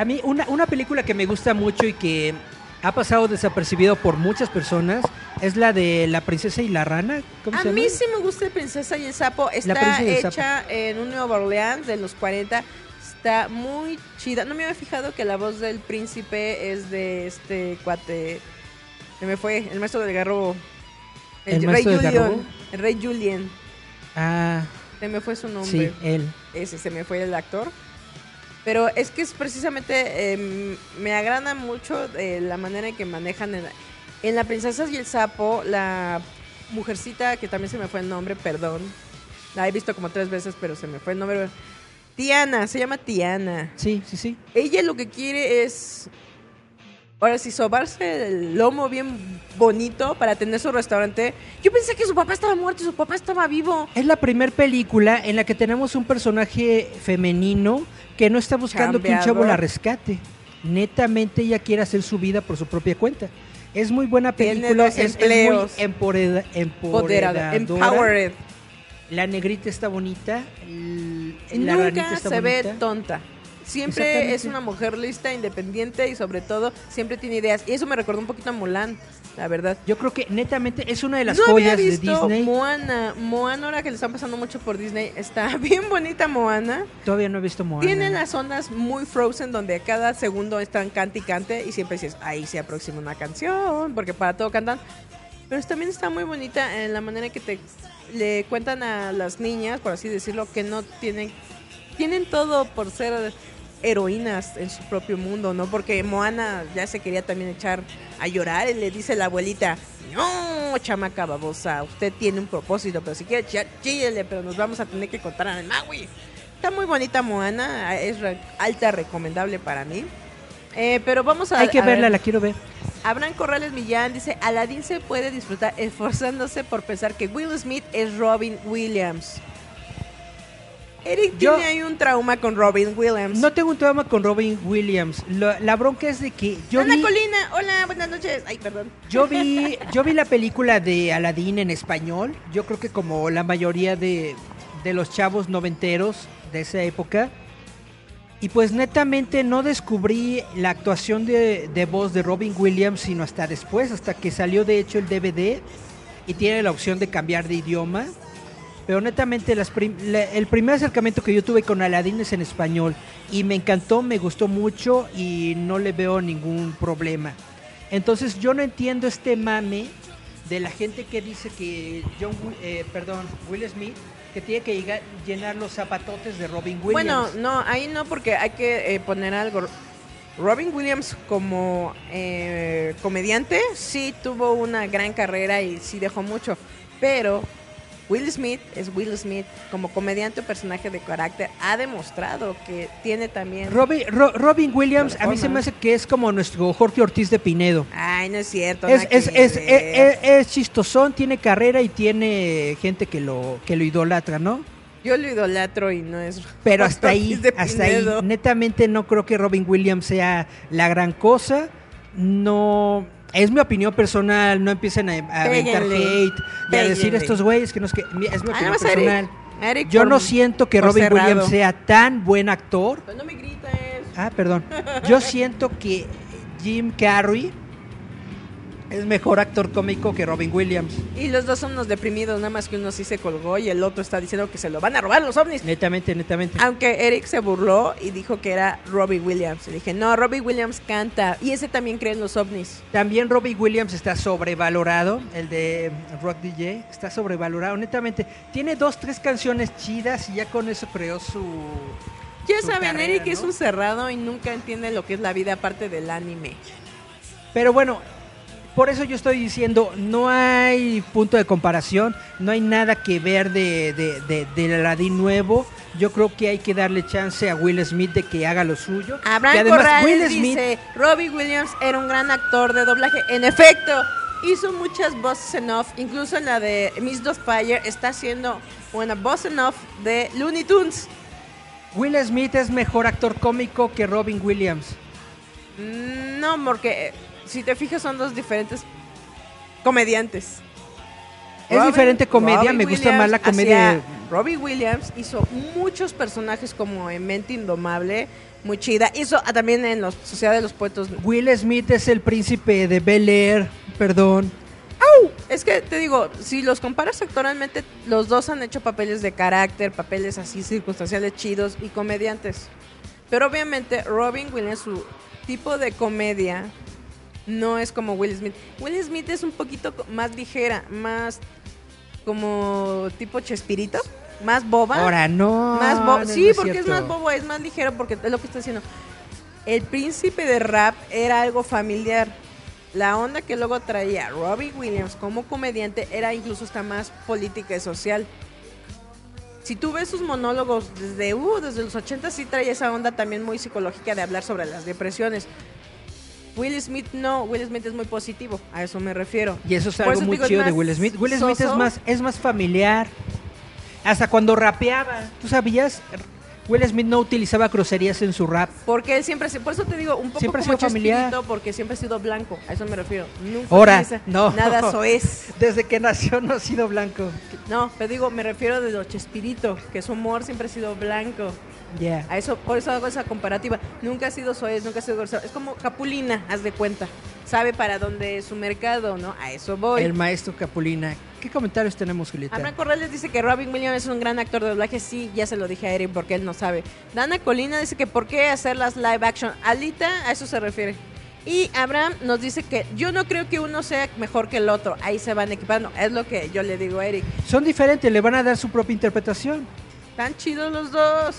A mí, una, una película que me gusta mucho y que ha pasado desapercibido por muchas personas es la de La princesa y la rana. ¿Cómo A se llama? mí sí me gusta el Princesa y el Sapo. Está el hecha en un Nueva Orleans de los 40. Está muy chida. No me había fijado que la voz del príncipe es de este cuate. Se me fue, el maestro del garrobo. ¿El rey maestro del Julian. El rey Julien. Ah, Se me fue su nombre. sí, él. Ese se me fue el actor. Pero es que es precisamente, eh, me agrada mucho eh, la manera en que manejan en, en La Princesa y el Sapo, la mujercita, que también se me fue el nombre, perdón. La he visto como tres veces, pero se me fue el nombre. Tiana, se llama Tiana. Sí, sí, sí. Ella lo que quiere es, ahora sí, sobarse el lomo bien bonito para tener su restaurante. Yo pensé que su papá estaba muerto y su papá estaba vivo. Es la primera película en la que tenemos un personaje femenino que no está buscando que un chavo la rescate. Netamente ella quiere hacer su vida por su propia cuenta. Es muy buena película, es, es muy Empoderada, empoderadora. empowered. La negrita está bonita, la Nunca está se ve tonta. Siempre es una mujer lista, independiente y sobre todo siempre tiene ideas. Y eso me recordó un poquito a Mulan, la verdad. Yo creo que netamente es una de las no joyas había de Disney. Moana. Moana, ahora que le están pasando mucho por Disney, está bien bonita Moana. Todavía no he visto Moana. Tiene las zonas muy frozen donde cada segundo están cante y cante y siempre dices, ahí se aproxima una canción, porque para todo cantan. Pero también está muy bonita en la manera en que te le cuentan a las niñas, por así decirlo, que no tienen tienen todo por ser heroínas en su propio mundo, ¿no? Porque Moana ya se quería también echar a llorar y le dice la abuelita, no, chamaca babosa, usted tiene un propósito, pero si quiere chíllele, pero nos vamos a tener que contar a Maui. Está muy bonita Moana, es re- alta recomendable para mí. Eh, pero vamos a... Hay que a verla, ver. la quiero ver. Abraham Corrales Millán dice, Aladdin se puede disfrutar esforzándose por pensar que Will Smith es Robin Williams. Eric Yo- tiene ahí un trauma con Robin Williams. No tengo un trauma con Robin Williams. La bronca es de que yo Ana vi, Colina, hola, buenas noches. Ay, perdón. yo vi, yo vi la película de Aladdin en español. Yo creo que como la mayoría de, de los chavos noventeros de esa época. Y pues netamente no descubrí la actuación de, de voz de Robin Williams sino hasta después, hasta que salió de hecho el DVD y tiene la opción de cambiar de idioma. Pero la- el primer acercamiento que yo tuve con Aladdin es en español y me encantó, me gustó mucho y no le veo ningún problema. Entonces yo no entiendo este mame de la gente que dice que John, eh, perdón, Will Smith que tiene que llegar- llenar los zapatotes de Robin Williams. Bueno, no, ahí no, porque hay que eh, poner algo. Robin Williams como eh, comediante sí tuvo una gran carrera y sí dejó mucho, pero Will Smith es Will Smith como comediante o personaje de carácter ha demostrado que tiene también... Robin, Ro- Robin Williams a mí se me hace que es como nuestro Jorge Ortiz de Pinedo. Ay, no es cierto. Es, es, es, ver. es- es- chistosón, tiene carrera y tiene gente que lo, que lo idolatra, ¿no? Yo lo idolatro y no es... Pero hasta ahí, hasta ahí, netamente no creo que Robin Williams sea la gran cosa. No, es mi opinión personal, no empiecen a, a aventar Péguenle, hate y a decir estos güeyes que no es que, es mi Ah, opinión Eric. personal. Eric Yo por- no siento que Robin cerrado. Williams sea tan buen actor. Pero no me grites. Ah, perdón. Yo siento que Jim Carrey es mejor actor cómico que Robin Williams. Y los dos son unos deprimidos, nada más que uno sí se colgó y el otro está diciendo que se lo van a robar los ovnis. Netamente, netamente. Aunque Eric se burló y dijo que era Robbie Williams. Y dije, no, Robbie Williams canta. Y ese también cree en los ovnis. También Robbie Williams está sobrevalorado, el de Rock DJ, está sobrevalorado, netamente. Tiene dos, tres canciones chidas y ya con eso creó su... Ya su saben, carrera, Eric es ¿no? un cerrado y nunca entiende lo que es la vida aparte del anime. Pero bueno, por eso yo estoy diciendo, no hay punto de comparación, no hay nada que ver de, de, de, Aladdin nuevo. Yo creo que hay que darle chance a Will Smith de que haga lo suyo. Abraham y además Corrales Will Smith dice, Robbie Williams era un gran actor de doblaje. En efecto, hizo muchas voces en off. Incluso en la de Miss Fire está haciendo una voz en off de Looney Tunes. Will Smith es mejor actor cómico que Robin Williams. Mm, No, porque si te fijas son dos diferentes comediantes. Es Robin- diferente comedia, Robin me gusta más la comedia. Robbie Williams hizo muchos personajes como en Mente Indomable, muy chida. Hizo ah, también en la Sociedad de los Poetos. Will Smith es el príncipe de Bel Air, perdón. Es que te digo, si los comparas actualmente, los dos han hecho papeles de carácter, papeles así circunstanciales chidos y comediantes. Pero obviamente Robin Williams, su tipo de comedia no es como Will Smith. Will Smith es un poquito más ligera, más como tipo Chespirito, más boba. Ahora no. Más bo- no, sí, no es porque es más bobo, es más ligero, porque es lo que está diciendo. El príncipe de rap era algo familiar. La onda que luego traía Robbie Williams como comediante era incluso hasta más política y social. Si tú ves sus monólogos desde, uh, desde los 80 sí trae esa onda también muy psicológica de hablar sobre las depresiones. Will Smith no, Will Smith es muy positivo, a eso me refiero. Y eso es algo eso muy chido de Will Smith. Will Smith es más, es más familiar. Hasta cuando rapeaba. ¿Tú sabías? Will Smith no utilizaba groserías en su rap. Porque él siempre, por eso te digo, un poco Siempre como sido familiar. Chespirito, porque siempre ha sido blanco, a eso me refiero. Nunca Ahora, no. Nada soez. Desde que nació no ha sido blanco. No, pero digo, me refiero de lo Chespirito, que su humor siempre ha sido blanco. Ya. A eso, por eso hago esa comparativa. Nunca ha sido soez, nunca ha sido grosero. Es como Capulina, haz de cuenta. Sabe para dónde es su mercado, ¿no? A eso voy. El maestro Capulina. ¿Qué comentarios tenemos, Julieta? Abraham Corrales dice que Robin Williams es un gran actor de doblaje. Sí, ya se lo dije a Eric porque él no sabe. Dana Colina dice que ¿por qué hacer las live action? Alita, a eso se refiere. Y Abraham nos dice que yo no creo que uno sea mejor que el otro. Ahí se van equipando. Es lo que yo le digo a Eric. Son diferentes, le van a dar su propia interpretación. Están chidos los dos.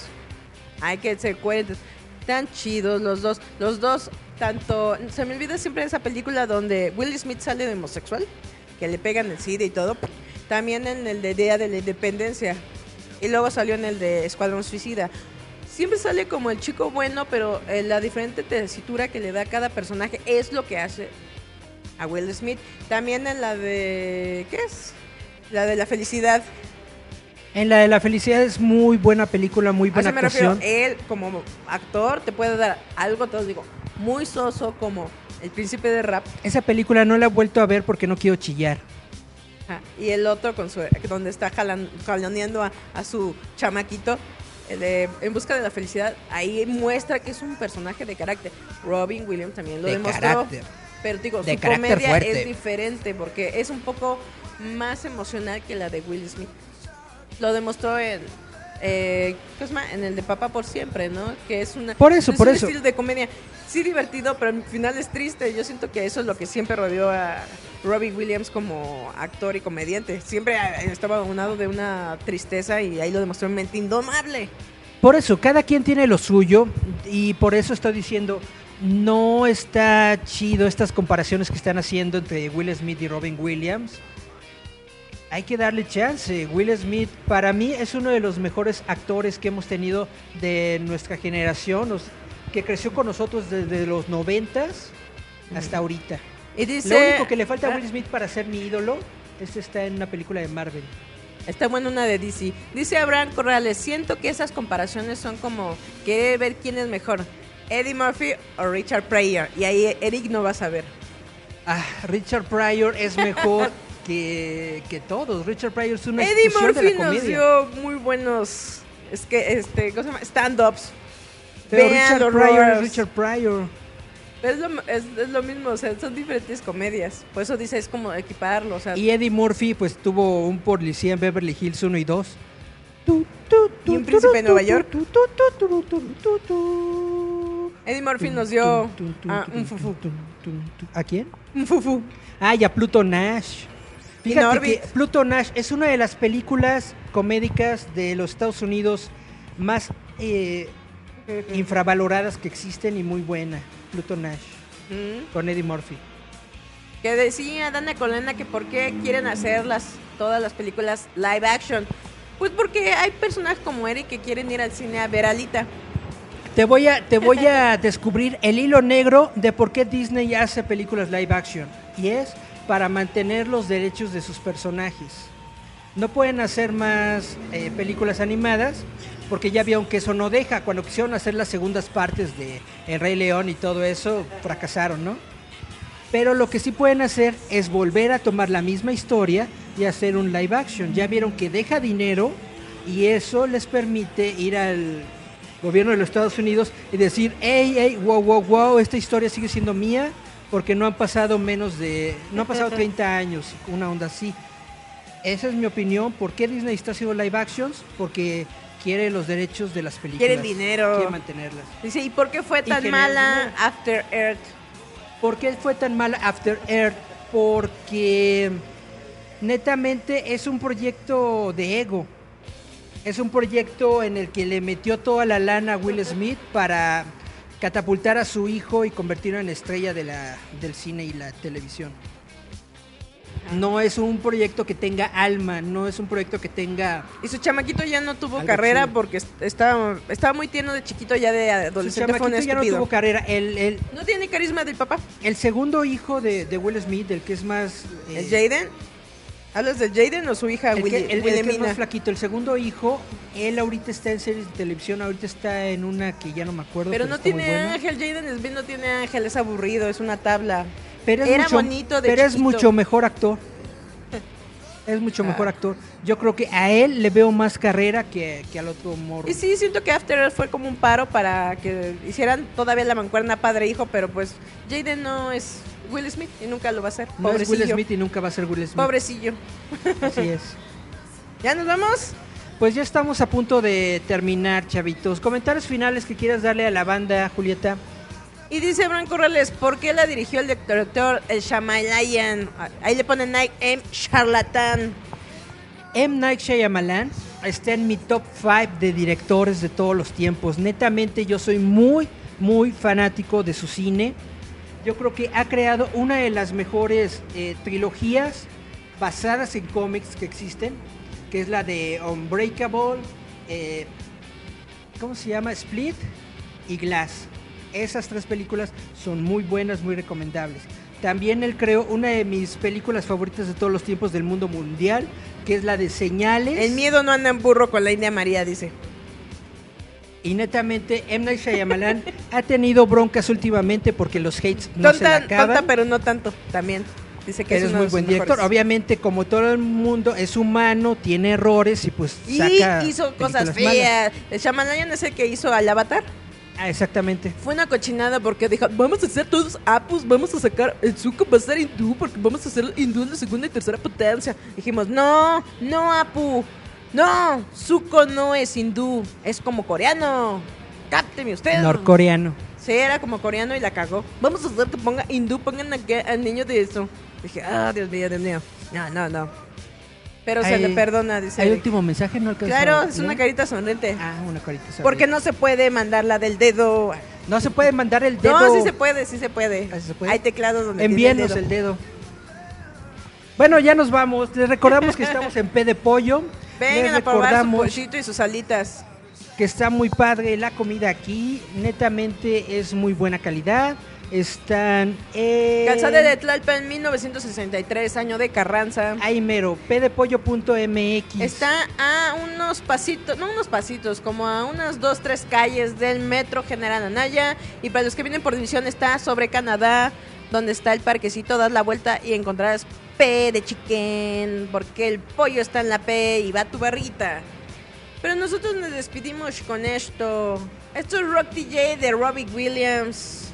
Hay que ser coherentes. Tan chidos los dos. Los dos, tanto. Se me olvida siempre esa película donde Will Smith sale de homosexual, que le pegan el SIDA y todo. También en el de Día de la Independencia. Y luego salió en el de Escuadrón Suicida. Siempre sale como el chico bueno, pero eh, la diferente tesitura que le da cada personaje es lo que hace a Will Smith. También en la de. ¿Qué es? La de la felicidad. En la de la felicidad es muy buena película, muy buena me refiero. actuación. Él, como actor, te puede dar algo, te lo digo, muy soso, como el príncipe de rap. Esa película no la he vuelto a ver porque no quiero chillar. Ajá, Y el otro, con su, donde está jalan- jaloneando a, a su chamaquito. de En busca de la felicidad, ahí muestra que es un personaje de carácter. Robin Williams también lo De demostró. carácter. Pero digo, De su comedia fuerte. es diferente porque es un poco más emocional que la de Will Smith. Lo demostró en, eh, en el de Papá por siempre, ¿no? Que es una Por eso, es por un eso. estilo de comedia. Sí divertido, pero al final es triste. Yo siento que eso es lo que siempre rodeó a Robbie Williams como actor y comediante. Siempre estaba aunado de una tristeza y ahí lo demostró en Mente Indomable. Por eso, cada quien tiene lo suyo y por eso estoy diciendo, no está chido estas comparaciones que están haciendo entre Will Smith y Robin Williams. Hay que darle chance. Will Smith para mí es uno de los mejores actores que hemos tenido de nuestra generación, que creció con nosotros desde los noventas hasta ahorita. Y dice, Lo único que le falta a Ah, Will Smith para ser mi ídolo es estar en una película de Marvel. Está buena una de DC. Dice Abraham Corrales, siento que esas comparaciones son como querer ver quién es mejor, Eddie Murphy o Richard Pryor. Y ahí Eric no va a saber. Ah, Richard Pryor es mejor que, que todos. Richard Pryor es una Eddie institución de Murphy la nos comedia. dio muy buenos, es que, este, ¿cómo se llama? Stand-ups. Pero Vean Richard Pryor es. Richard Pryor. Es lo, es, es lo mismo, o sea, son diferentes comedias. Por eso dice, es como equiparlo, o sea. Y Eddie Murphy pues tuvo un policía en Beverly Hills 1 y 2. Y un príncipe de Nueva York. Eddie Murphy nos dio ah, un fufu. ¿A quién? Un fufu. Ah, y a Pluto Nash. Fíjate que Pluto Nash es una de las películas comédicas de los Estados Unidos más eh, infravaloradas que existen y muy buena. Pluto Nash, Mm. con Eddie Murphy. Que decía Dana Colena que por qué quieren hacer las, todas las películas live action. Pues porque hay personajes como Eric que quieren ir al cine a ver a Alita. Te voy a, te voy a descubrir el hilo negro de por qué Disney hace películas live action. Y es para mantener los derechos de sus personajes. No pueden hacer más eh, películas animadas porque ya vieron que eso no deja. Cuando quisieron hacer las segundas partes de El Rey León y todo eso, fracasaron, ¿no? Pero lo que sí pueden hacer es volver a tomar la misma historia y hacer un live action. Ya vieron que deja dinero y eso les permite ir al gobierno de los Estados Unidos y decir, hey, hey, wow, wow, wow, esta historia sigue siendo mía porque no han pasado menos de, no han pasado 30 años, una onda así. Esa es mi opinión. ¿Por qué Disney está haciendo live actions? Porque quiere los derechos de las películas. Quieren dinero. Quiere mantenerlas. Dice, ¿y por qué fue tan mala. After Earth? ¿Por qué fue tan mala After Earth? Porque netamente es un proyecto de ego. Es un proyecto en el que le metió toda la lana a Will Smith para catapultar a su hijo y convertirlo en estrella de la, del cine y la televisión. No es un proyecto que tenga alma, no es un proyecto que tenga... Y su chamaquito ya no tuvo carrera chido. porque est- estaba, estaba muy tierno de chiquito, ya de Su adolescente fue un chamaquito ya no tuvo carrera. El, el, No tiene carisma del papá. el segundo hijo de, de Will Smith, el que es más... ¿El eh, Jaden? ¿Hablas del Jaden o su hija El, que, el- el que es más flaquito, el segundo hijo, él ahorita está en series de televisión, ahorita está en una que ya no me acuerdo. Pero no está muy tiene ángel, Jaden Smith no tiene ángel, es aburrido, es una tabla. Pero es Era mucho, bonito de Pero es mucho mejor actor. Es mucho mejor Ah. actor. Yo creo que a él le veo más carrera que, que al otro morro. Y sí, siento que After Earth fue como un paro para que hicieran todavía la mancuerna padre-hijo, pero pues Jaden no es Will Smith y nunca lo va a hacer. no es. Will Smith y nunca va a ser Will Smith. Pobrecillo. Así es. ¿Ya nos vamos? Pues ya estamos a punto de terminar, chavitos. Comentarios finales que quieras darle a la banda, Julieta. Y dice Bran Corrales, ¿por qué la dirigió el director el Shyamalan? Ahí le ponen Night M. Charlatán. M. Night Shyamalan está en mi top 5 de directores de todos los tiempos. Netamente yo soy muy, muy fanático de su cine. Yo creo que ha creado una de las mejores eh, trilogías basadas en cómics que existen, que es la de Unbreakable, eh, ¿cómo se llama? Split y Glass. Esas tres películas son muy buenas, muy recomendables. También él creó una de mis películas favoritas de todos los tiempos del mundo mundial, que es la de Señales. El miedo no anda en burro con la India María, dice. Y netamente, M. Night Shyamalan ha tenido broncas últimamente porque los hates no se la tonta, acaban. tonta, pero no tanto, también. Dice que Pero es, uno muy buen director. Obviamente, como todo el mundo es humano, tiene errores y pues Y saca hizo cosas feas. El Shyamalan es el que hizo al Avatar. Ah, exactamente. Fue una cochinada porque dijo, vamos a hacer todos apus, vamos a sacar, el Zuko va a ser hindú porque vamos a hacer hindú en la segunda y tercera potencia. Dijimos, no, no Apu, no, Zuko no es hindú, es como coreano. Cápteme usted. Norcoreano. Sí, era como coreano y la cagó. Vamos a hacer que ponga hindú, pongan aquí al niño de eso. Dije, ah, Dios mío, Dios mío. No, no, no. Pero se le perdona, dice. ¿Hay Eric. último mensaje? No alcanzó Claro, es una carita sonriente. Ah, una carita. sorry. Porque no se puede mandar la del dedo. No se puede mandar el dedo. No, sí se puede, sí se puede. Ah, ¿sí se puede? Hay teclados donde Envíenos el dedo. Bueno, ya nos vamos. Les recordamos que estamos en P de Pollo. Vengan Les a probar su pollito y sus alitas. que está muy padre la comida aquí. Netamente es muy buena calidad. Están en... Calzada de Tlalpan, 1963, año de Carranza. Ahí mero, pdepollo.mx. Está a unos pasitos, no unos pasitos, como a unas dos, tres calles del metro General Anaya. Y para los que vienen por división está sobre Canadá, donde está el parquecito, das la vuelta y encontrarás P de chicken, porque el pollo está en la P y va tu barrita. Pero nosotros nos despedimos con esto. Esto es Rock DJ de Robbie Williams.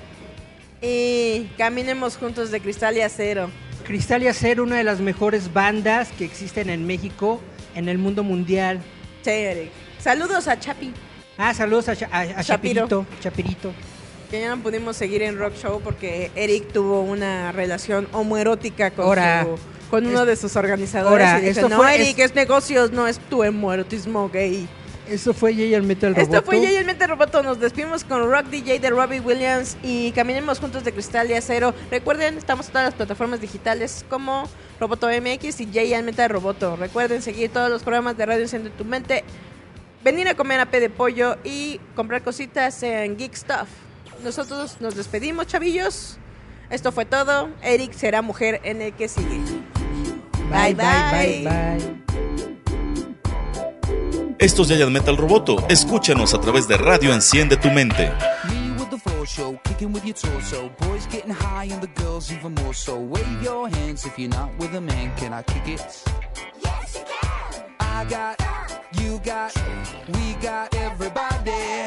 Y caminemos juntos de cristal y acero. Cristal y Acero, una de las mejores bandas que existen en México, en el mundo mundial. Sí, Eric. Saludos a Chapi. Ah, saludos a, Cha- a- a Chapiro. Chapirito. Chapirito. Que ya no pudimos seguir en Rock Show porque Eric tuvo una relación homoerótica con, Ahora, su- con uno es- de sus organizadores. ahora, y esto no, fue- Eric, es- es... negocios, no es tu homoerotismo gay. Eso fue Jay el Metal Roboto. Esto fue Jay el Mente Roboto. Nos despedimos con Rock DJ de Robbie Williams y caminemos juntos de cristal y acero. Recuerden, estamos en todas las plataformas digitales como Roboto MX y Jay el Mente Roboto. Recuerden seguir todos los programas de Radio Enciende tu Mente. Venir a comer a P de Pollo y comprar cositas en Geek Stuff. Nosotros nos despedimos, chavillos. Esto fue todo. Eric será mujer en el que sigue. Bye, bye, bye, bye. Esto es Giant Metal Roboto. Escúchanos a través de Radio Enciende tu Mente. Me with the floor show, kicking with your torso. Boys getting high and the girls even more so. Wave your hands if you're not with a man. Can I kick it? Yes, you can. I got, you got, we got everybody.